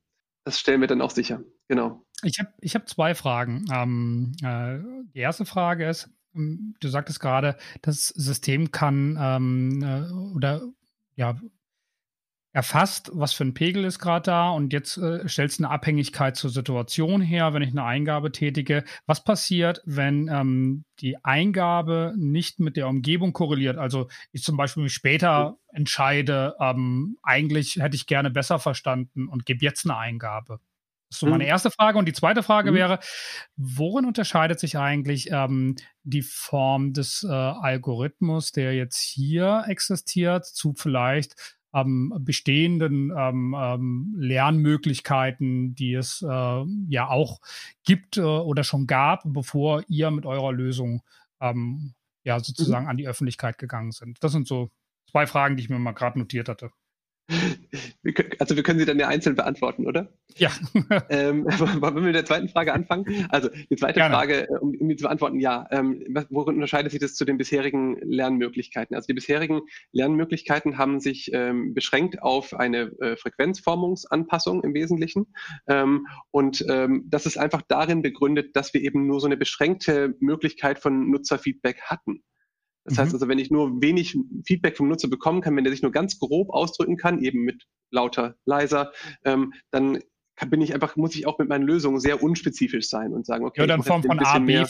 Das stellen wir dann auch sicher. Genau. Ich habe ich hab zwei Fragen. Ähm, äh, die erste Frage ist, ähm, Du sagtest gerade, das System kann ähm, äh, oder ja, erfasst, was für ein Pegel ist gerade da und jetzt äh, stellst du eine Abhängigkeit zur Situation her, wenn ich eine Eingabe tätige. Was passiert, wenn ähm, die Eingabe nicht mit der Umgebung korreliert? Also ich zum Beispiel mich später entscheide, ähm, eigentlich hätte ich gerne besser verstanden und gebe jetzt eine Eingabe. Das ist so meine mhm. erste Frage. Und die zweite Frage mhm. wäre, worin unterscheidet sich eigentlich ähm, die Form des äh, Algorithmus, der jetzt hier existiert, zu vielleicht ähm, bestehenden ähm, ähm, Lernmöglichkeiten, die es äh, ja auch gibt äh, oder schon gab, bevor ihr mit eurer Lösung ähm, ja sozusagen mhm. an die Öffentlichkeit gegangen sind? Das sind so zwei Fragen, die ich mir mal gerade notiert hatte. Also wir können sie dann ja einzeln beantworten, oder? Ja. ähm, wollen wir mit der zweiten Frage anfangen? Also die zweite Gerne. Frage, äh, um, um die zu beantworten, ja. Ähm, worin unterscheidet sich das zu den bisherigen Lernmöglichkeiten? Also die bisherigen Lernmöglichkeiten haben sich ähm, beschränkt auf eine äh, Frequenzformungsanpassung im Wesentlichen. Ähm, und ähm, das ist einfach darin begründet, dass wir eben nur so eine beschränkte Möglichkeit von Nutzerfeedback hatten. Das mhm. heißt also, wenn ich nur wenig Feedback vom Nutzer bekommen kann, wenn der sich nur ganz grob ausdrücken kann, eben mit lauter, leiser, ähm, dann bin ich einfach, muss ich auch mit meinen Lösungen sehr unspezifisch sein und sagen, okay. Ja, dann in Form von A, B,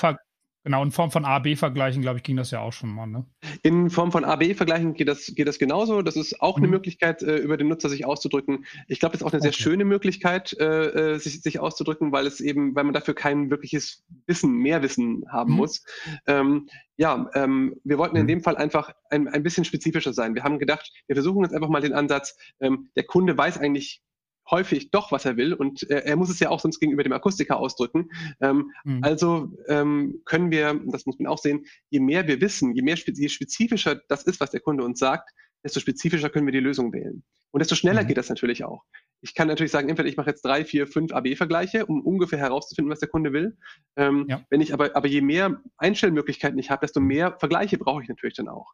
Genau, in Form von A-B-Vergleichen, glaube ich, ging das ja auch schon mal. Ne? In Form von A-B-Vergleichen geht das, geht das genauso. Das ist auch mhm. eine Möglichkeit, äh, über den Nutzer sich auszudrücken. Ich glaube, das ist auch eine okay. sehr schöne Möglichkeit, äh, äh, sich, sich auszudrücken, weil es eben, weil man dafür kein wirkliches Wissen, mehr Wissen haben mhm. muss. Ähm, ja, ähm, wir wollten in mhm. dem Fall einfach ein, ein bisschen spezifischer sein. Wir haben gedacht, wir versuchen jetzt einfach mal den Ansatz, ähm, der Kunde weiß eigentlich häufig doch, was er will und äh, er muss es ja auch sonst gegenüber dem Akustiker ausdrücken. Ähm, mhm. Also ähm, können wir, das muss man auch sehen, je mehr wir wissen, je mehr je spezifischer das ist, was der Kunde uns sagt, desto spezifischer können wir die Lösung wählen. Und desto schneller mhm. geht das natürlich auch. Ich kann natürlich sagen, entweder ich mache jetzt drei, vier, fünf AB-Vergleiche, um ungefähr herauszufinden, was der Kunde will. Ähm, ja. Wenn ich aber, aber je mehr Einstellmöglichkeiten ich habe, desto mehr Vergleiche brauche ich natürlich dann auch.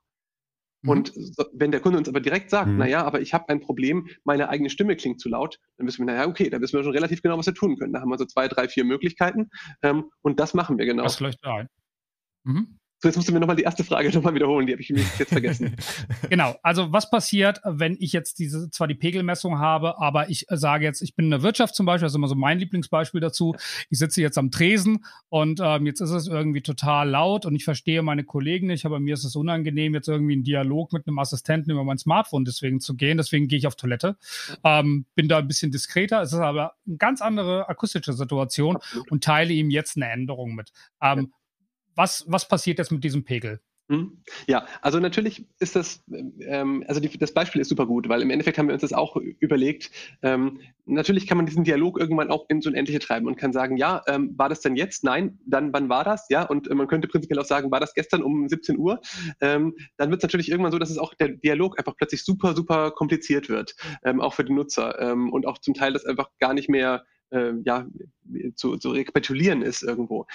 Mhm. Und wenn der Kunde uns aber direkt sagt, mhm. naja, aber ich habe ein Problem, meine eigene Stimme klingt zu laut, dann wissen wir, naja, okay, da wissen wir schon relativ genau, was wir tun können. Da haben wir so zwei, drei, vier Möglichkeiten ähm, und das machen wir genau. Das leuchtet ein. Mhm. So, jetzt musst du mir nochmal die erste Frage nochmal wiederholen, die habe ich jetzt vergessen. genau, also was passiert, wenn ich jetzt diese, zwar die Pegelmessung habe, aber ich sage jetzt, ich bin in der Wirtschaft zum Beispiel, das ist immer so mein Lieblingsbeispiel dazu. Ich sitze jetzt am Tresen und ähm, jetzt ist es irgendwie total laut und ich verstehe meine Kollegen nicht, aber mir ist es unangenehm, jetzt irgendwie einen Dialog mit einem Assistenten über mein Smartphone deswegen zu gehen. Deswegen gehe ich auf Toilette. Ähm, bin da ein bisschen diskreter. Es ist aber eine ganz andere akustische Situation und teile ihm jetzt eine Änderung mit. Ähm, was, was passiert jetzt mit diesem Pegel? Hm? Ja, also natürlich ist das, ähm, also die, das Beispiel ist super gut, weil im Endeffekt haben wir uns das auch überlegt. Ähm, natürlich kann man diesen Dialog irgendwann auch ins Unendliche treiben und kann sagen, ja, ähm, war das denn jetzt? Nein, dann wann war das? Ja, und äh, man könnte prinzipiell auch sagen, war das gestern um 17 Uhr? Ähm, dann wird es natürlich irgendwann so, dass es auch der Dialog einfach plötzlich super, super kompliziert wird, ähm, auch für den Nutzer ähm, und auch zum Teil das einfach gar nicht mehr äh, ja, zu, zu rekapitulieren ist irgendwo.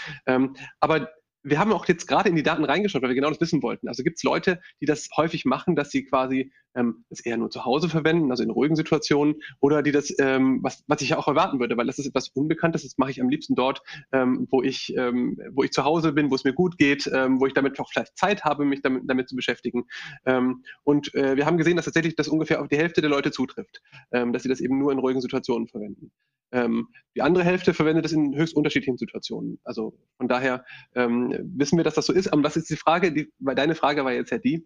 Aber wir haben auch jetzt gerade in die Daten reingeschaut, weil wir genau das wissen wollten. Also gibt es Leute, die das häufig machen, dass sie quasi ähm, das eher nur zu Hause verwenden, also in ruhigen Situationen, oder die das, ähm, was, was ich ja auch erwarten würde, weil das ist etwas Unbekanntes, das mache ich am liebsten dort, ähm, wo ich, ähm, wo ich zu Hause bin, wo es mir gut geht, ähm, wo ich damit auch vielleicht Zeit habe, mich damit, damit zu beschäftigen. Ähm, und äh, wir haben gesehen, dass tatsächlich das ungefähr auf die Hälfte der Leute zutrifft, ähm, dass sie das eben nur in ruhigen Situationen verwenden. Ähm, die andere Hälfte verwendet es in höchst unterschiedlichen Situationen. Also von daher ähm, wissen wir, dass das so ist. Aber was ist die Frage? Die, weil deine Frage war jetzt ja die,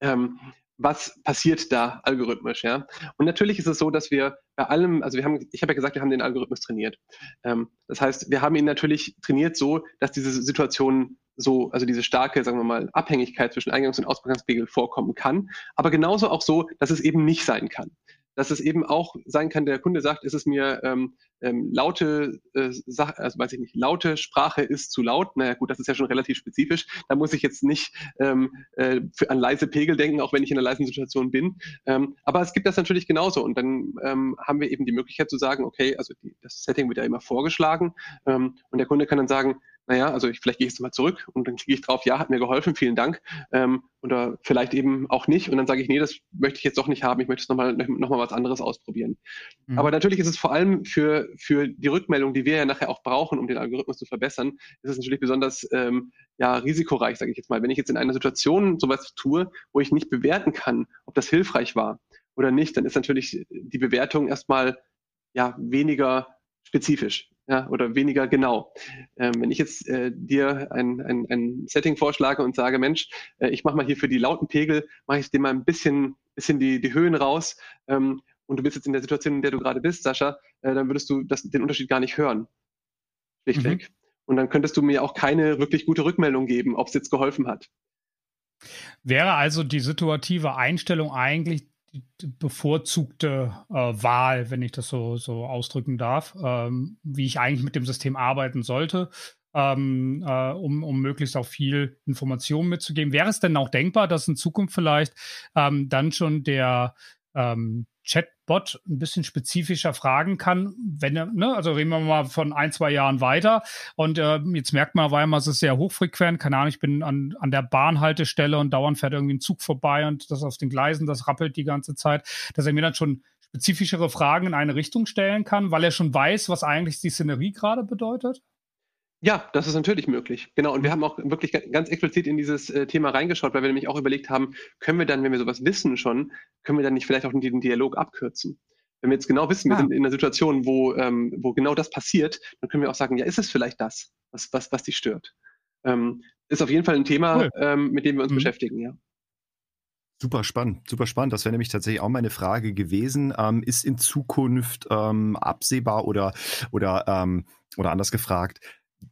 ähm, was passiert da algorithmisch, ja? Und natürlich ist es so, dass wir bei allem, also wir haben, ich habe ja gesagt, wir haben den Algorithmus trainiert. Ähm, das heißt, wir haben ihn natürlich trainiert so, dass diese Situation so, also diese starke, sagen wir mal, Abhängigkeit zwischen Eingangs- und Ausgangspegel vorkommen kann, aber genauso auch so, dass es eben nicht sein kann dass es eben auch sein kann, der Kunde sagt, ist es mir ähm, ähm, laute äh, Sache, also weiß ich nicht, laute Sprache ist zu laut. Naja gut, das ist ja schon relativ spezifisch. Da muss ich jetzt nicht ähm, äh, für, an leise Pegel denken, auch wenn ich in einer leisen Situation bin. Ähm, aber es gibt das natürlich genauso. Und dann ähm, haben wir eben die Möglichkeit zu sagen, okay, also die, das Setting wird ja immer vorgeschlagen ähm, und der Kunde kann dann sagen, naja, also ich, vielleicht gehe ich jetzt mal zurück und dann klicke ich drauf, ja, hat mir geholfen, vielen Dank. Ähm, oder vielleicht eben auch nicht. Und dann sage ich, nee, das möchte ich jetzt doch nicht haben, ich möchte es nochmal noch mal was anderes ausprobieren. Mhm. Aber natürlich ist es vor allem für, für die Rückmeldung, die wir ja nachher auch brauchen, um den Algorithmus zu verbessern, ist es natürlich besonders ähm, ja, risikoreich, sage ich jetzt mal. Wenn ich jetzt in einer Situation sowas tue, wo ich nicht bewerten kann, ob das hilfreich war oder nicht, dann ist natürlich die Bewertung erstmal ja, weniger spezifisch ja, oder weniger genau. Ähm, wenn ich jetzt äh, dir ein, ein, ein Setting vorschlage und sage, Mensch, äh, ich mache mal hier für die lauten Pegel, mache ich dir mal ein bisschen, bisschen die, die Höhen raus ähm, und du bist jetzt in der Situation, in der du gerade bist, Sascha, äh, dann würdest du das, den Unterschied gar nicht hören. Schlichtweg. Mhm. Und dann könntest du mir auch keine wirklich gute Rückmeldung geben, ob es jetzt geholfen hat. Wäre also die situative Einstellung eigentlich bevorzugte äh, Wahl, wenn ich das so, so ausdrücken darf, ähm, wie ich eigentlich mit dem System arbeiten sollte, ähm, äh, um, um möglichst auch viel Informationen mitzugeben. Wäre es denn auch denkbar, dass in Zukunft vielleicht ähm, dann schon der ähm, Chatbot ein bisschen spezifischer fragen kann, wenn er, ne, also reden wir mal von ein, zwei Jahren weiter und äh, jetzt merkt man weil man es ist sehr hochfrequent, keine Ahnung, ich bin an, an der Bahnhaltestelle und dauernd fährt irgendwie ein Zug vorbei und das auf den Gleisen, das rappelt die ganze Zeit, dass er mir dann schon spezifischere Fragen in eine Richtung stellen kann, weil er schon weiß, was eigentlich die Szenerie gerade bedeutet? Ja, das ist natürlich möglich. Genau. Und wir haben auch wirklich ganz explizit in dieses äh, Thema reingeschaut, weil wir nämlich auch überlegt haben, können wir dann, wenn wir sowas wissen schon, können wir dann nicht vielleicht auch den Dialog abkürzen? Wenn wir jetzt genau wissen, wir ah. sind in einer Situation, wo, ähm, wo genau das passiert, dann können wir auch sagen, ja, ist es vielleicht das, was, was, was dich stört? Ähm, ist auf jeden Fall ein Thema, cool. ähm, mit dem wir uns mhm. beschäftigen, ja. Super spannend, super spannend. Das wäre nämlich tatsächlich auch meine Frage gewesen. Ähm, ist in Zukunft ähm, absehbar oder oder ähm, oder anders gefragt,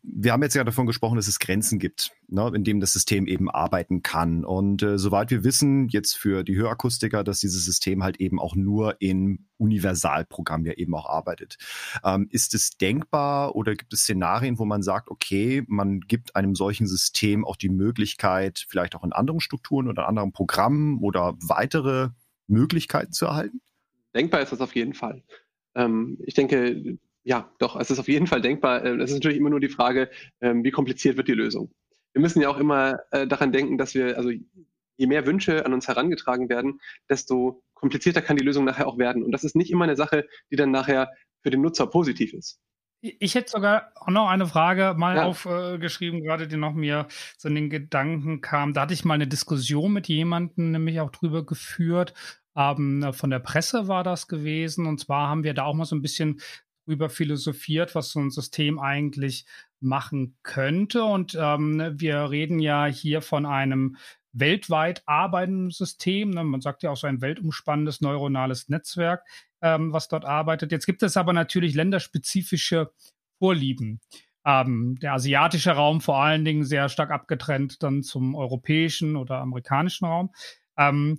wir haben jetzt ja davon gesprochen, dass es Grenzen gibt, ne, in dem das System eben arbeiten kann. Und äh, soweit wir wissen, jetzt für die Hörakustiker, dass dieses System halt eben auch nur in Universalprogramm ja eben auch arbeitet. Ähm, ist es denkbar oder gibt es Szenarien, wo man sagt, okay, man gibt einem solchen System auch die Möglichkeit, vielleicht auch in anderen Strukturen oder anderen Programmen oder weitere Möglichkeiten zu erhalten? Denkbar ist das auf jeden Fall. Ähm, ich denke, ja, doch, es ist auf jeden Fall denkbar. Äh, es ist natürlich immer nur die Frage, ähm, wie kompliziert wird die Lösung. Wir müssen ja auch immer äh, daran denken, dass wir, also je mehr Wünsche an uns herangetragen werden, desto komplizierter kann die Lösung nachher auch werden. Und das ist nicht immer eine Sache, die dann nachher für den Nutzer positiv ist. Ich hätte sogar auch noch eine Frage mal ja. aufgeschrieben, gerade die noch mir so in den Gedanken kam. Da hatte ich mal eine Diskussion mit jemandem nämlich auch drüber geführt. Ähm, von der Presse war das gewesen. Und zwar haben wir da auch mal so ein bisschen drüber philosophiert, was so ein System eigentlich machen könnte. Und ähm, wir reden ja hier von einem weltweit arbeitenden System. Ne? Man sagt ja auch so ein weltumspannendes neuronales Netzwerk, ähm, was dort arbeitet. Jetzt gibt es aber natürlich länderspezifische Vorlieben. ähm, der asiatische Raum vor allen Dingen sehr stark abgetrennt dann zum europäischen oder amerikanischen Raum. Ähm,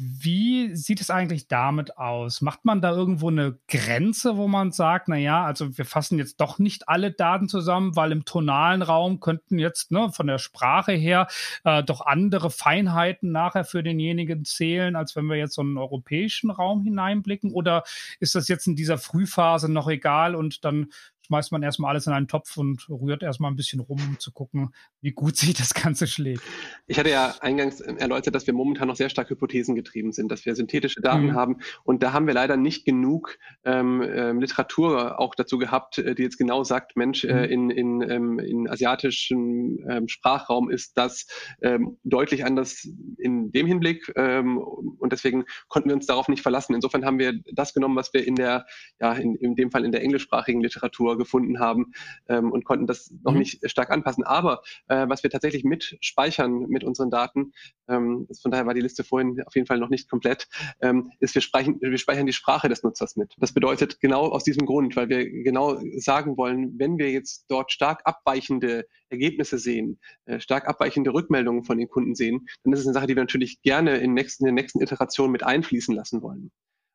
wie sieht es eigentlich damit aus? Macht man da irgendwo eine Grenze, wo man sagt, na ja, also wir fassen jetzt doch nicht alle Daten zusammen, weil im tonalen Raum könnten jetzt ne, von der Sprache her äh, doch andere Feinheiten nachher für denjenigen zählen, als wenn wir jetzt so einen europäischen Raum hineinblicken? Oder ist das jetzt in dieser Frühphase noch egal und dann schmeißt man erstmal alles in einen Topf und rührt erstmal ein bisschen rum, um zu gucken, wie gut sich das Ganze schlägt. Ich hatte ja eingangs erläutert, dass wir momentan noch sehr stark hypothesengetrieben sind, dass wir synthetische Daten mhm. haben. Und da haben wir leider nicht genug ähm, ähm, Literatur auch dazu gehabt, äh, die jetzt genau sagt, Mensch, äh, mhm. äh, in, in, ähm, in asiatischem ähm, Sprachraum ist das ähm, deutlich anders in dem Hinblick. Ähm, und deswegen konnten wir uns darauf nicht verlassen. Insofern haben wir das genommen, was wir in der, ja, in, in dem Fall in der englischsprachigen Literatur gefunden haben ähm, und konnten das noch mhm. nicht stark anpassen. Aber äh, was wir tatsächlich mit speichern mit unseren Daten, ähm, von daher war die Liste vorhin auf jeden Fall noch nicht komplett, ähm, ist, wir speichern, wir speichern die Sprache des Nutzers mit. Das bedeutet genau aus diesem Grund, weil wir genau sagen wollen, wenn wir jetzt dort stark abweichende Ergebnisse sehen, äh, stark abweichende Rückmeldungen von den Kunden sehen, dann ist es eine Sache, die wir natürlich gerne in, nächsten, in der nächsten Iteration mit einfließen lassen wollen.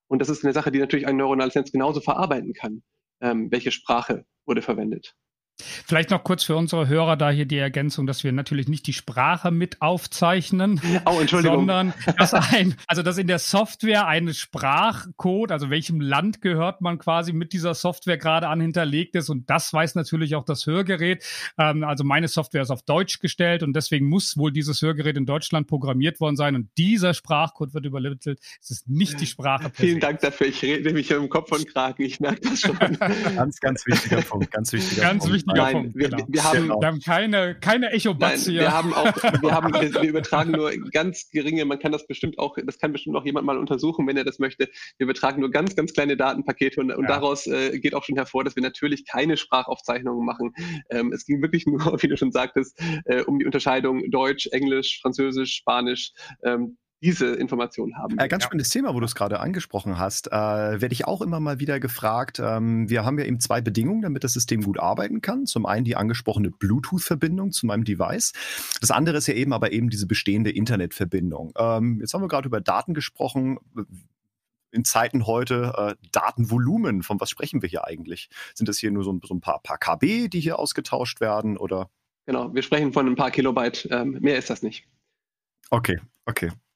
Und das ist eine Sache, die natürlich ein neuronales Netz genauso verarbeiten kann ähm, welche Sprache wurde verwendet. Vielleicht noch kurz für unsere Hörer da hier die Ergänzung, dass wir natürlich nicht die Sprache mit aufzeichnen, oh, Entschuldigung. sondern dass ein, also dass in der Software ein Sprachcode, also welchem Land gehört man quasi mit dieser Software gerade an hinterlegt ist und das weiß natürlich auch das Hörgerät. Ähm, also meine Software ist auf Deutsch gestellt und deswegen muss wohl dieses Hörgerät in Deutschland programmiert worden sein und dieser Sprachcode wird übermittelt. Es ist nicht die Sprache. Vielen Dank dafür. Ich rede mich im Kopf und Kragen. Ich merke das schon. ganz, ganz wichtiger Punkt. Ganz wichtiger ganz Punkt wichtiger Nein, Punkt. Wir, genau. wir, haben, wir haben keine, keine Echo-Bugs hier. Wir haben auch, wir haben, wir, wir übertragen nur ganz geringe, man kann das bestimmt auch, das kann bestimmt auch jemand mal untersuchen, wenn er das möchte. Wir übertragen nur ganz, ganz kleine Datenpakete und, und ja. daraus äh, geht auch schon hervor, dass wir natürlich keine Sprachaufzeichnungen machen. Ähm, es ging wirklich nur, wie du schon sagtest, äh, um die Unterscheidung Deutsch, Englisch, Französisch, Spanisch. Ähm, diese Informationen haben. Äh, ganz spannendes Thema, wo du es gerade angesprochen hast. Äh, werde ich auch immer mal wieder gefragt. Ähm, wir haben ja eben zwei Bedingungen, damit das System gut arbeiten kann. Zum einen die angesprochene Bluetooth-Verbindung zu meinem Device. Das andere ist ja eben aber eben diese bestehende Internetverbindung. Ähm, jetzt haben wir gerade über Daten gesprochen in Zeiten heute äh, Datenvolumen. Von was sprechen wir hier eigentlich? Sind das hier nur so ein, so ein paar, paar KB, die hier ausgetauscht werden oder? Genau, wir sprechen von ein paar Kilobyte. Ähm, mehr ist das nicht. Okay, okay.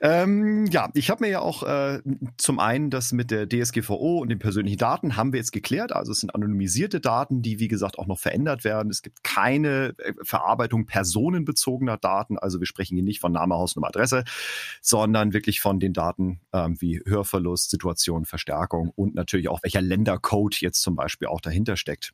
Ähm, ja, ich habe mir ja auch äh, zum einen das mit der DSGVO und den persönlichen Daten haben wir jetzt geklärt. Also es sind anonymisierte Daten, die wie gesagt auch noch verändert werden. Es gibt keine äh, Verarbeitung personenbezogener Daten. Also wir sprechen hier nicht von Name, Hausnummer, Adresse, sondern wirklich von den Daten ähm, wie Hörverlust, Situation, Verstärkung und natürlich auch welcher Ländercode jetzt zum Beispiel auch dahinter steckt.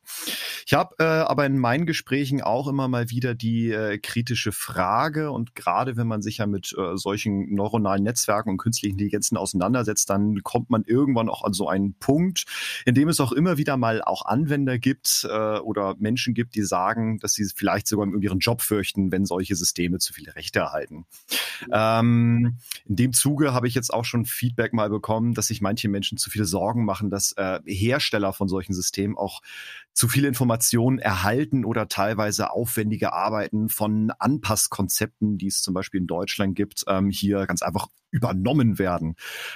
Ich habe äh, aber in meinen Gesprächen auch immer mal wieder die äh, kritische Frage und gerade wenn man sich ja mit äh, solchen Neuro neuronalen Netzwerken und künstlichen Intelligenzen auseinandersetzt, dann kommt man irgendwann auch an so einen Punkt, in dem es auch immer wieder mal auch Anwender gibt äh, oder Menschen gibt, die sagen, dass sie vielleicht sogar um ihren Job fürchten, wenn solche Systeme zu viele Rechte erhalten. Ähm, in dem Zuge habe ich jetzt auch schon Feedback mal bekommen, dass sich manche Menschen zu viele Sorgen machen, dass äh, Hersteller von solchen Systemen auch zu viele Informationen erhalten oder teilweise aufwendige Arbeiten von Anpasskonzepten, die es zum Beispiel in Deutschland gibt, ähm, hier ganz einfach übernommen werden.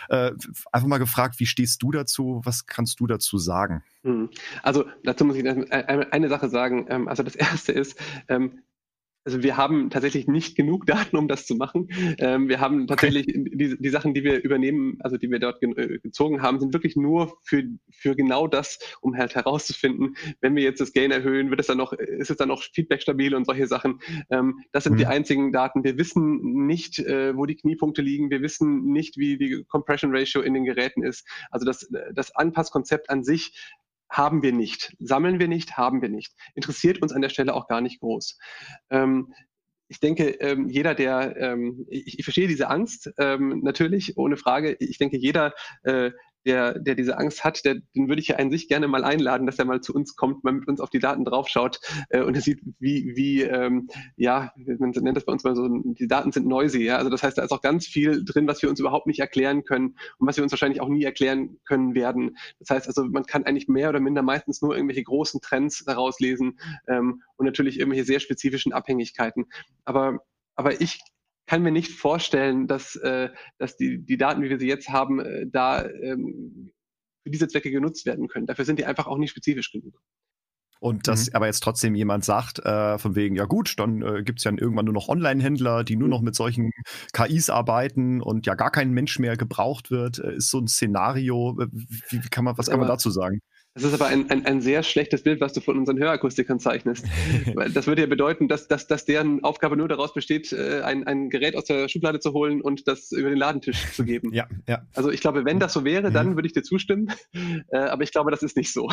Äh, einfach mal gefragt, wie stehst du dazu? Was kannst du dazu sagen? Hm. Also dazu muss ich eine Sache sagen. Ähm, also das erste ist, ähm, also wir haben tatsächlich nicht genug Daten, um das zu machen. Ähm, wir haben tatsächlich die, die, Sachen, die wir übernehmen, also die wir dort ge äh, gezogen haben, sind wirklich nur für, für genau das, um halt herauszufinden, wenn wir jetzt das Gain erhöhen, wird es dann noch, ist es dann noch Feedback stabil und solche Sachen. Ähm, das sind mhm. die einzigen Daten. Wir wissen nicht, äh, wo die Kniepunkte liegen. Wir wissen nicht, wie die Compression Ratio in den Geräten ist. Also das, das Anpasskonzept an sich haben wir nicht. Sammeln wir nicht, haben wir nicht. Interessiert uns an der Stelle auch gar nicht groß. Ähm, ich denke, ähm, jeder, der, ähm, ich, ich, verstehe diese Angst ähm, natürlich, ohne Frage. Ich denke, jeder, äh, der, der diese Angst hat, der, den würde ich ja an sich gerne mal einladen, dass er mal zu uns kommt, mal mit uns auf die Daten draufschaut äh, und er sieht, wie, wie ähm, ja, man nennt das bei uns mal so, die Daten sind noisy, ja. Also das heißt, da ist auch ganz viel drin, was wir uns überhaupt nicht erklären können und was wir uns wahrscheinlich auch nie erklären können werden. Das heißt also, man kann eigentlich mehr oder minder meistens nur irgendwelche großen Trends daraus lesen ähm, und natürlich irgendwelche sehr spezifischen Abhängigkeiten. Aber aber ich kann mir nicht vorstellen, dass, äh, dass die, die Daten, wie wir sie jetzt haben, äh, da ähm, für diese Zwecke genutzt werden können. Dafür sind die einfach auch nicht spezifisch genug. Und dass mhm. aber jetzt trotzdem jemand sagt, äh, von wegen, ja gut, dann äh, gibt es ja irgendwann nur noch Online-Händler, die nur mhm. noch mit solchen KIs arbeiten und ja gar kein Mensch mehr gebraucht wird, äh, ist so ein Szenario. Äh, wie, wie kann man, was kann man dazu sagen? Das ist aber ein, ein, ein sehr schlechtes Bild, was du von unseren Hörakustikern zeichnest. Das würde ja bedeuten, dass, dass, dass deren Aufgabe nur daraus besteht, äh, ein, ein Gerät aus der Schublade zu holen und das über den Ladentisch zu geben. Ja, ja. Also ich glaube, wenn das so wäre, dann mhm. würde ich dir zustimmen. Äh, aber ich glaube, das ist nicht so.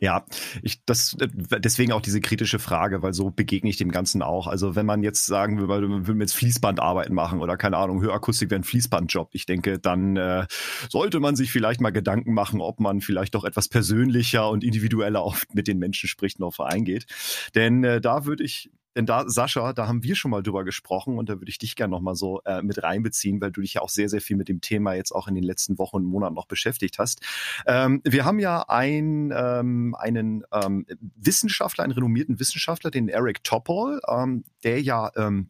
Ja, ich, das, deswegen auch diese kritische Frage, weil so begegne ich dem Ganzen auch. Also wenn man jetzt sagen will, man will jetzt Fließbandarbeiten machen oder keine Ahnung, Hörakustik wäre ein Fließbandjob, ich denke, dann äh, sollte man sich vielleicht mal Gedanken machen, ob man vielleicht doch etwas persönlicher und individueller oft mit den Menschen spricht und auf eingeht. Denn äh, da würde ich denn da, Sascha, da haben wir schon mal drüber gesprochen und da würde ich dich gerne nochmal so äh, mit reinbeziehen, weil du dich ja auch sehr, sehr viel mit dem Thema jetzt auch in den letzten Wochen und Monaten noch beschäftigt hast. Ähm, wir haben ja ein, ähm, einen ähm, Wissenschaftler, einen renommierten Wissenschaftler, den Eric Topol, ähm, der ja ähm,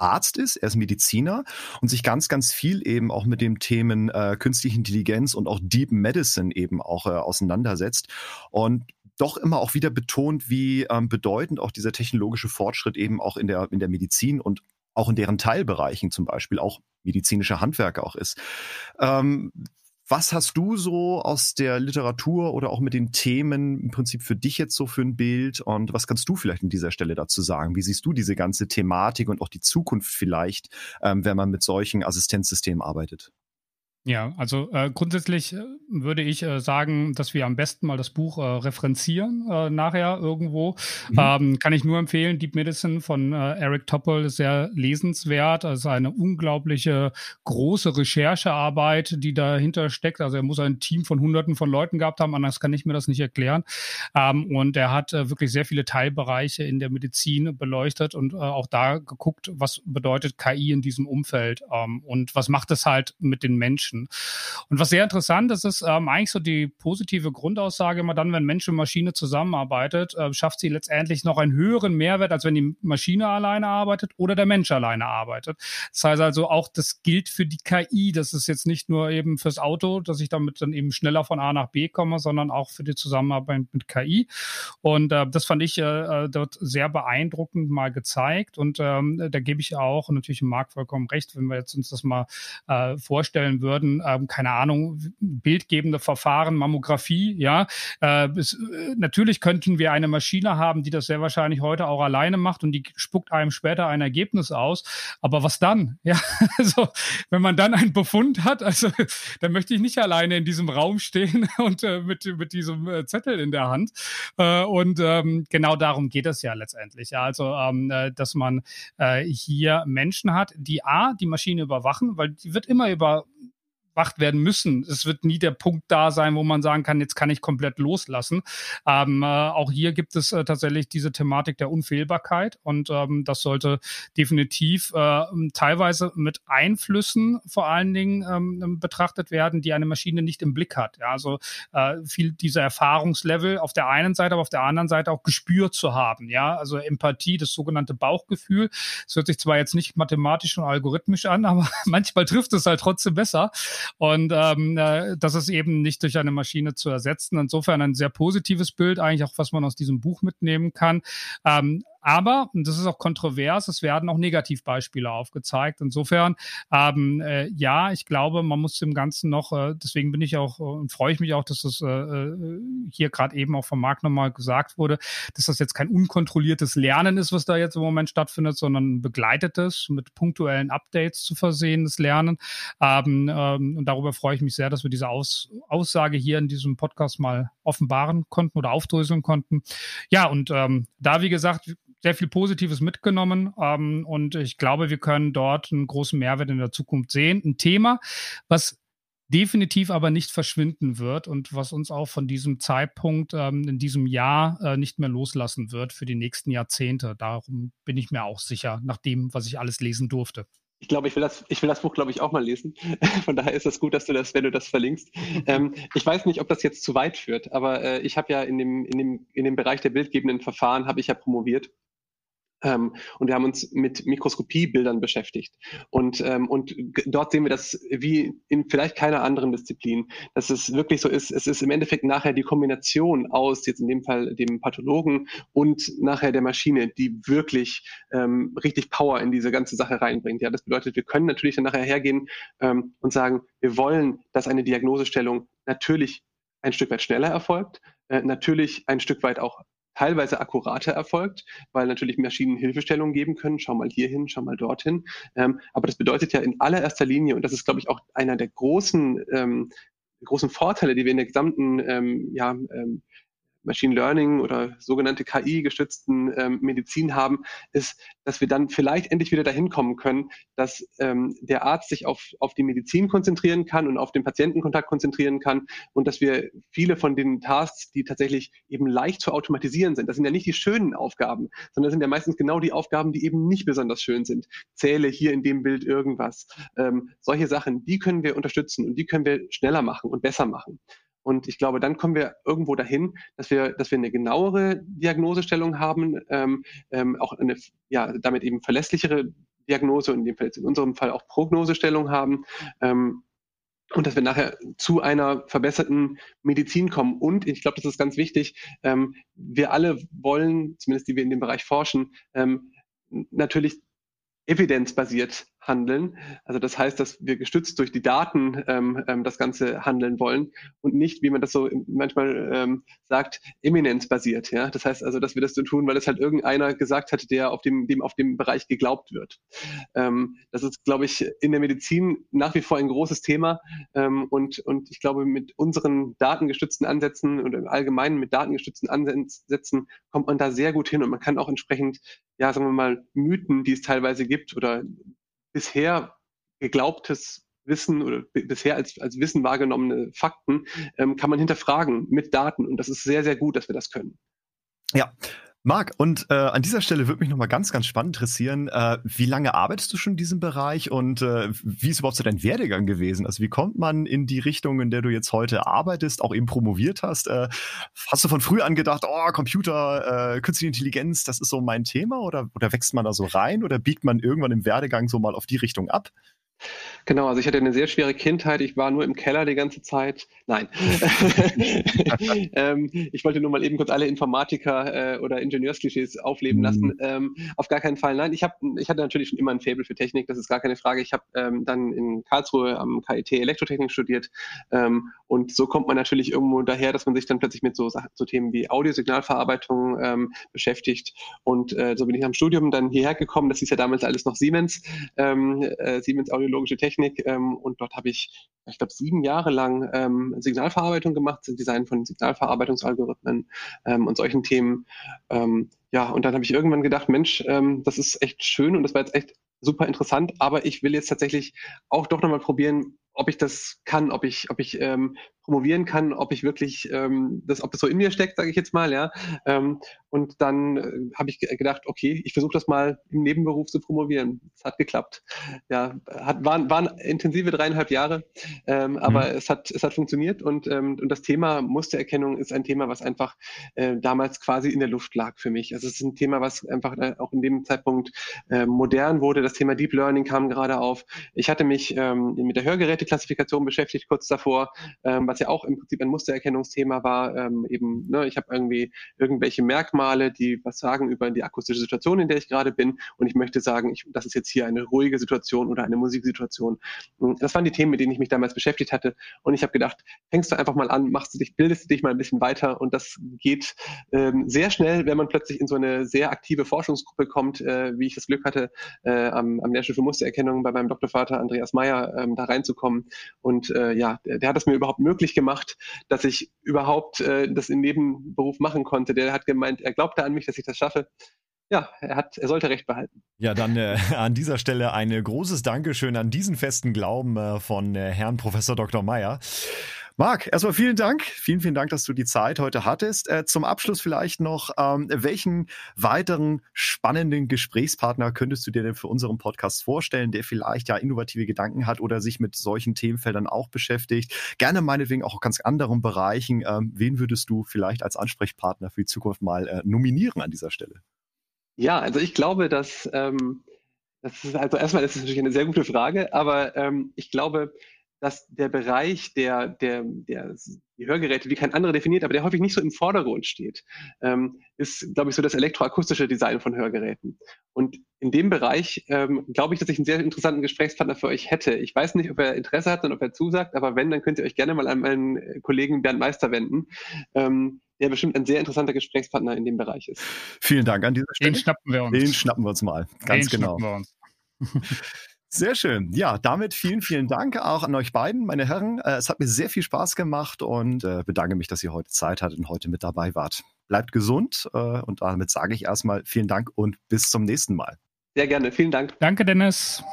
Arzt ist, er ist Mediziner und sich ganz, ganz viel eben auch mit dem Themen äh, künstliche Intelligenz und auch Deep Medicine eben auch äh, auseinandersetzt. Und doch immer auch wieder betont, wie ähm, bedeutend auch dieser technologische Fortschritt eben auch in der, in der Medizin und auch in deren Teilbereichen zum Beispiel auch medizinische Handwerke auch ist. Ähm, was hast du so aus der Literatur oder auch mit den Themen im Prinzip für dich jetzt so für ein Bild und was kannst du vielleicht an dieser Stelle dazu sagen? Wie siehst du diese ganze Thematik und auch die Zukunft vielleicht, ähm, wenn man mit solchen Assistenzsystemen arbeitet? Ja, also äh, grundsätzlich äh, würde ich äh, sagen, dass wir am besten mal das Buch äh, referenzieren äh, nachher irgendwo. Mhm. Ähm, kann ich nur empfehlen. Deep Medicine von äh, Eric Topol ist sehr lesenswert. Also eine unglaubliche große Recherchearbeit, die dahinter steckt. Also er muss ein Team von Hunderten von Leuten gehabt haben, anders kann ich mir das nicht erklären. Ähm, und er hat wirklich sehr viele Teilbereiche in der Medizin beleuchtet und auch da geguckt, was bedeutet KI in diesem Umfeld ähm, und was macht es halt mit den Menschen Menschen. Und was sehr interessant ist, ist ähm, eigentlich so die positive Grundaussage immer dann, wenn Mensch und Maschine zusammenarbeitet, äh, schafft sie letztendlich noch einen höheren Mehrwert, als wenn die Maschine alleine arbeitet oder der Mensch alleine arbeitet. Das heißt also auch, das gilt für die KI. Das ist jetzt nicht nur eben fürs Auto, dass ich damit dann eben schneller von A nach B komme, sondern auch für die Zusammenarbeit mit KI. Und äh, das fand ich äh, äh, dort sehr beeindruckend mal gezeigt. Und ähm, da gebe ich auch natürlich Marc vollkommen recht, wenn wir jetzt uns das mal äh, vorstellen würden würden, ähm, keine Ahnung, bildgebende Verfahren, Mammographie, ja. Äh, bis, äh, natürlich könnten wir eine Maschine haben, die das sehr wahrscheinlich heute auch alleine macht und die spuckt einem später ein Ergebnis aus. Aber was dann? Ja, also wenn man dann einen Befund hat, also dann möchte ich nicht alleine in diesem Raum stehen und äh, mit, mit diesem äh, Zettel in der Hand. Äh, und ähm, genau darum geht es ja letztendlich. Ja, also ähm, äh, dass man hier Menschen hat, die A, die Maschine überwachen, weil die wird immer über bewacht werden müssen. Es wird nie der Punkt da sein, wo man sagen kann, jetzt kann ich komplett loslassen. Ähm, äh, auch hier gibt es äh, tatsächlich diese Thematik der Unfehlbarkeit und ähm, das sollte definitiv äh, teilweise mit Einflüssen vor allen Dingen ähm, betrachtet werden, die eine Maschine nicht im Blick hat. Ja, also äh, viel dieser Erfahrungslevel auf der einen Seite, aber auf der anderen Seite auch gespürt zu haben. Ja, also Empathie, das sogenannte Bauchgefühl. Es hört sich zwar jetzt nicht mathematisch und algorithmisch an, aber manchmal trifft es halt trotzdem besser. Und ähm, äh, das ist eben nicht durch eine Maschine zu ersetzen. Insofern ein sehr positives Bild, eigentlich auch, was man aus diesem Buch mitnehmen kann. Ähm, aber, und das ist auch kontrovers, es werden auch Negativbeispiele aufgezeigt. Insofern, ähm, äh, ja, ich glaube, man muss dem Ganzen noch, äh, deswegen bin ich auch äh, und freue ich mich auch, dass das äh, äh hier gerade eben auch vom Marc nochmal gesagt wurde, dass das jetzt kein unkontrolliertes Lernen ist, was da jetzt im Moment stattfindet, sondern begleitetes, mit punktuellen Updates zu versehenes Lernen. Ähm, ähm, und darüber freue ich mich sehr, dass wir diese Aus Aussage hier in diesem Podcast mal offenbaren konnten oder aufdröseln konnten. Ja, und ähm, da, wie gesagt, sehr viel Positives mitgenommen ähm, und ich glaube, wir können dort einen großen Mehrwert in der Zukunft sehen. Ein Thema, was definitiv aber nicht verschwinden wird und was uns auch von diesem Zeitpunkt ähm, in diesem Jahr äh, nicht mehr loslassen wird für die nächsten Jahrzehnte. Darum bin ich mir auch sicher, nach dem, was ich alles lesen durfte. Ich glaube, ich will das, ich will das Buch, glaube ich, auch mal lesen. Von daher ist es gut, dass du das, wenn du das verlinkst. ähm, ich weiß nicht, ob das jetzt zu weit führt, aber äh, ich habe ja in dem, in dem, in dem Bereich der bildgebenden Verfahren habe ich ja promoviert ähm, und wir haben uns mit Mikroskopiebildern beschäftigt. Und, ähm, und dort sehen wir das wie in vielleicht keiner anderen Disziplin, dass es wirklich so ist, es ist im Endeffekt nachher die Kombination aus, jetzt in dem Fall dem Pathologen und nachher der Maschine, die wirklich ähm, richtig Power in diese ganze Sache reinbringt. Ja, das bedeutet, wir können natürlich dann nachher hergehen ähm, und sagen, wir wollen, dass eine Diagnosestellung natürlich ein Stück weit schneller erfolgt, äh, natürlich ein Stück weit auch teilweise akkurater erfolgt, weil natürlich Maschinen Hilfestellungen geben können. Schau mal hierhin, schau mal dorthin. Ähm, aber das bedeutet ja in allererster Linie, und das ist, glaube ich, auch einer der großen, ähm, großen Vorteile, die wir in der gesamten ähm, ja, ähm, Machine Learning oder sogenannte KI-gestützten ähm, Medizin haben, ist, dass wir dann vielleicht endlich wieder dahin kommen können, dass ähm, der Arzt sich auf, auf die Medizin konzentrieren kann und auf den Patientenkontakt konzentrieren kann und dass wir viele von den Tasks, die tatsächlich eben leicht zu automatisieren sind, das sind ja nicht die schönen Aufgaben, sondern das sind ja meistens genau die Aufgaben, die eben nicht besonders schön sind. Zähle hier in dem Bild irgendwas. Ähm, solche Sachen, die können wir unterstützen und die können wir schneller machen und besser machen. Und ich glaube, dann kommen wir irgendwo dahin, dass wir, dass wir eine genauere Diagnosestellung haben, ähm, ähm, auch eine, ja, damit eben verlässlichere Diagnose und in, in unserem Fall auch Prognosestellung haben. Ähm, und dass wir nachher zu einer verbesserten Medizin kommen. Und ich glaube, das ist ganz wichtig, ähm, wir alle wollen, zumindest die wir in dem Bereich forschen, ähm, natürlich evidenzbasiert handeln. Also das heißt, dass wir gestützt durch die Daten ähm, ähm, das Ganze handeln wollen und nicht, wie man das so manchmal ähm, sagt, eminenzbasiert. Ja? Das heißt also, dass wir das so tun, weil es halt irgendeiner gesagt hat, der auf dem, dem auf dem Bereich geglaubt wird. Ähm, das ist, glaube ich, in der Medizin nach wie vor ein großes Thema. Ähm, und, und ich glaube, mit unseren datengestützten Ansätzen und im Allgemeinen mit datengestützten Ansätzen kommt man da sehr gut hin und man kann auch entsprechend, ja, sagen wir mal, Mythen, die es teilweise gibt oder bisher geglaubtes Wissen oder bisher als, als Wissen wahrgenommene Fakten ähm, kann man hinterfragen mit Daten. Und das ist sehr, sehr gut, dass wir das können. Ja. Marc, und äh, an dieser Stelle würde mich nochmal ganz, ganz spannend interessieren, äh, wie lange arbeitest du schon in diesem Bereich und äh, wie ist überhaupt so dein Werdegang gewesen? Also wie kommt man in die Richtung, in der du jetzt heute arbeitest, auch eben promoviert hast? Äh, hast du von früh an gedacht, oh, Computer, äh, künstliche Intelligenz, das ist so mein Thema oder, oder wächst man da so rein oder biegt man irgendwann im Werdegang so mal auf die Richtung ab? Genau, also ich hatte eine sehr schwere Kindheit. Ich war nur im Keller die ganze Zeit. Nein. ähm, ich wollte nur mal eben kurz alle Informatiker äh, oder Ingenieursklischees aufleben mhm. lassen. Ähm, auf gar keinen Fall. Nein, ich, hab, ich hatte natürlich schon immer ein Faible für Technik, das ist gar keine Frage. Ich habe ähm, dann in Karlsruhe am KIT Elektrotechnik studiert. Ähm, und so kommt man natürlich irgendwo daher, dass man sich dann plötzlich mit so, so Themen wie Audiosignalverarbeitung ähm, beschäftigt. Und äh, so bin ich am Studium dann hierher gekommen. Das hieß ja damals alles noch Siemens, ähm, äh, Siemens Audiologische Technik. Ähm, und dort habe ich, ich glaube, sieben Jahre lang ähm, Signalverarbeitung gemacht, Design von Signalverarbeitungsalgorithmen ähm, und solchen Themen. Ähm, ja, und dann habe ich irgendwann gedacht, Mensch, ähm, das ist echt schön und das war jetzt echt super interessant, aber ich will jetzt tatsächlich auch doch nochmal probieren, ob ich das kann, ob ich, ob ich ähm, promovieren kann, ob ich wirklich ähm, das, ob das so in mir steckt, sage ich jetzt mal, ja. Ähm, und dann äh, habe ich gedacht, okay, ich versuche das mal im Nebenberuf zu promovieren. Es hat geklappt. Ja, hat, waren, waren intensive dreieinhalb Jahre, ähm, mhm. aber es hat, es hat funktioniert und, ähm, und das Thema Mustererkennung ist ein Thema, was einfach äh, damals quasi in der Luft lag für mich. Also es ist ein Thema, was einfach auch in dem Zeitpunkt äh, modern wurde. Das Thema Deep Learning kam gerade auf. Ich hatte mich ähm, mit der Hörgeräteklassifikation beschäftigt kurz davor, ähm, was ja auch im Prinzip ein Mustererkennungsthema war. Ähm, eben, ne, ich habe irgendwie irgendwelche Merkmale, die was sagen über die akustische Situation, in der ich gerade bin. Und ich möchte sagen, ich, das ist jetzt hier eine ruhige Situation oder eine Musiksituation. Das waren die Themen, mit denen ich mich damals beschäftigt hatte. Und ich habe gedacht, fängst du einfach mal an, machst du dich, bildest du dich mal ein bisschen weiter. Und das geht ähm, sehr schnell, wenn man plötzlich in so eine sehr aktive Forschungsgruppe kommt, äh, wie ich das Glück hatte, äh, am, am Lehrstuhl für Mustererkennung bei meinem Doktorvater Andreas Meyer ähm, da reinzukommen. Und äh, ja, der, der hat es mir überhaupt möglich gemacht, dass ich überhaupt äh, das im Nebenberuf machen konnte. Der hat gemeint, er glaubte an mich, dass ich das schaffe. ja, er hat, er sollte recht behalten. Ja, dann äh, an dieser Stelle ein großes Dankeschön an diesen festen Glauben äh, von äh, Herrn Professor Dr. Meyer. Marc, erstmal vielen Dank. Vielen, vielen Dank, dass du die Zeit heute hattest. Äh, zum Abschluss vielleicht noch, ähm, welchen weiteren spannenden Gesprächspartner könntest du dir denn für unseren Podcast vorstellen, der vielleicht ja innovative Gedanken hat oder sich mit solchen Themenfeldern auch beschäftigt? Gerne meinetwegen auch ganz anderen Bereichen. Ähm, wen würdest du vielleicht als Ansprechpartner für die Zukunft mal äh, nominieren an dieser Stelle? Ja, also ich glaube, dass ähm, das ist also erstmal das ist natürlich eine sehr gute Frage, aber ähm, ich glaube, dass der Bereich der, der, der die Hörgeräte, die kein anderer definiert, aber der häufig nicht so im Vordergrund steht, ähm, ist, glaube ich, so das elektroakustische Design von Hörgeräten. Und in dem Bereich ähm, glaube ich, dass ich einen sehr interessanten Gesprächspartner für euch hätte. Ich weiß nicht, ob er Interesse hat und ob er zusagt, aber wenn, dann könnt ihr euch gerne mal an meinen Kollegen Bernd Meister wenden. Ähm, der bestimmt ein sehr interessanter Gesprächspartner in dem Bereich ist. Vielen Dank an dieser Stelle. Den schnappen wir uns. Den schnappen wir uns mal. Ganz Den genau. Sehr schön. Ja, damit vielen, vielen Dank auch an euch beiden, meine Herren. Äh, es hat mir sehr viel Spaß gemacht und äh, bedanke mich, dass ihr heute Zeit hattet und heute mit dabei wart. Bleibt gesund äh, und damit sage ich erstmal vielen Dank und bis zum nächsten Mal. Sehr gerne. Vielen Dank. Danke, Dennis.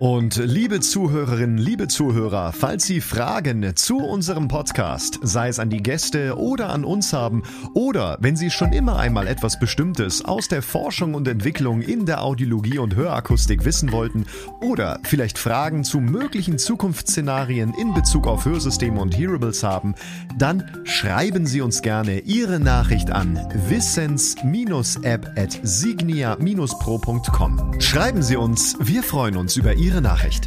Und liebe Zuhörerinnen, liebe Zuhörer, falls Sie Fragen zu unserem Podcast, sei es an die Gäste oder an uns haben, oder wenn Sie schon immer einmal etwas Bestimmtes aus der Forschung und Entwicklung in der Audiologie und Hörakustik wissen wollten, oder vielleicht Fragen zu möglichen Zukunftsszenarien in Bezug auf Hörsysteme und Hearables haben, dann schreiben Sie uns gerne Ihre Nachricht an wissens-app at signia-pro.com. Schreiben Sie uns, wir freuen uns über Ihre Ihre Nachricht.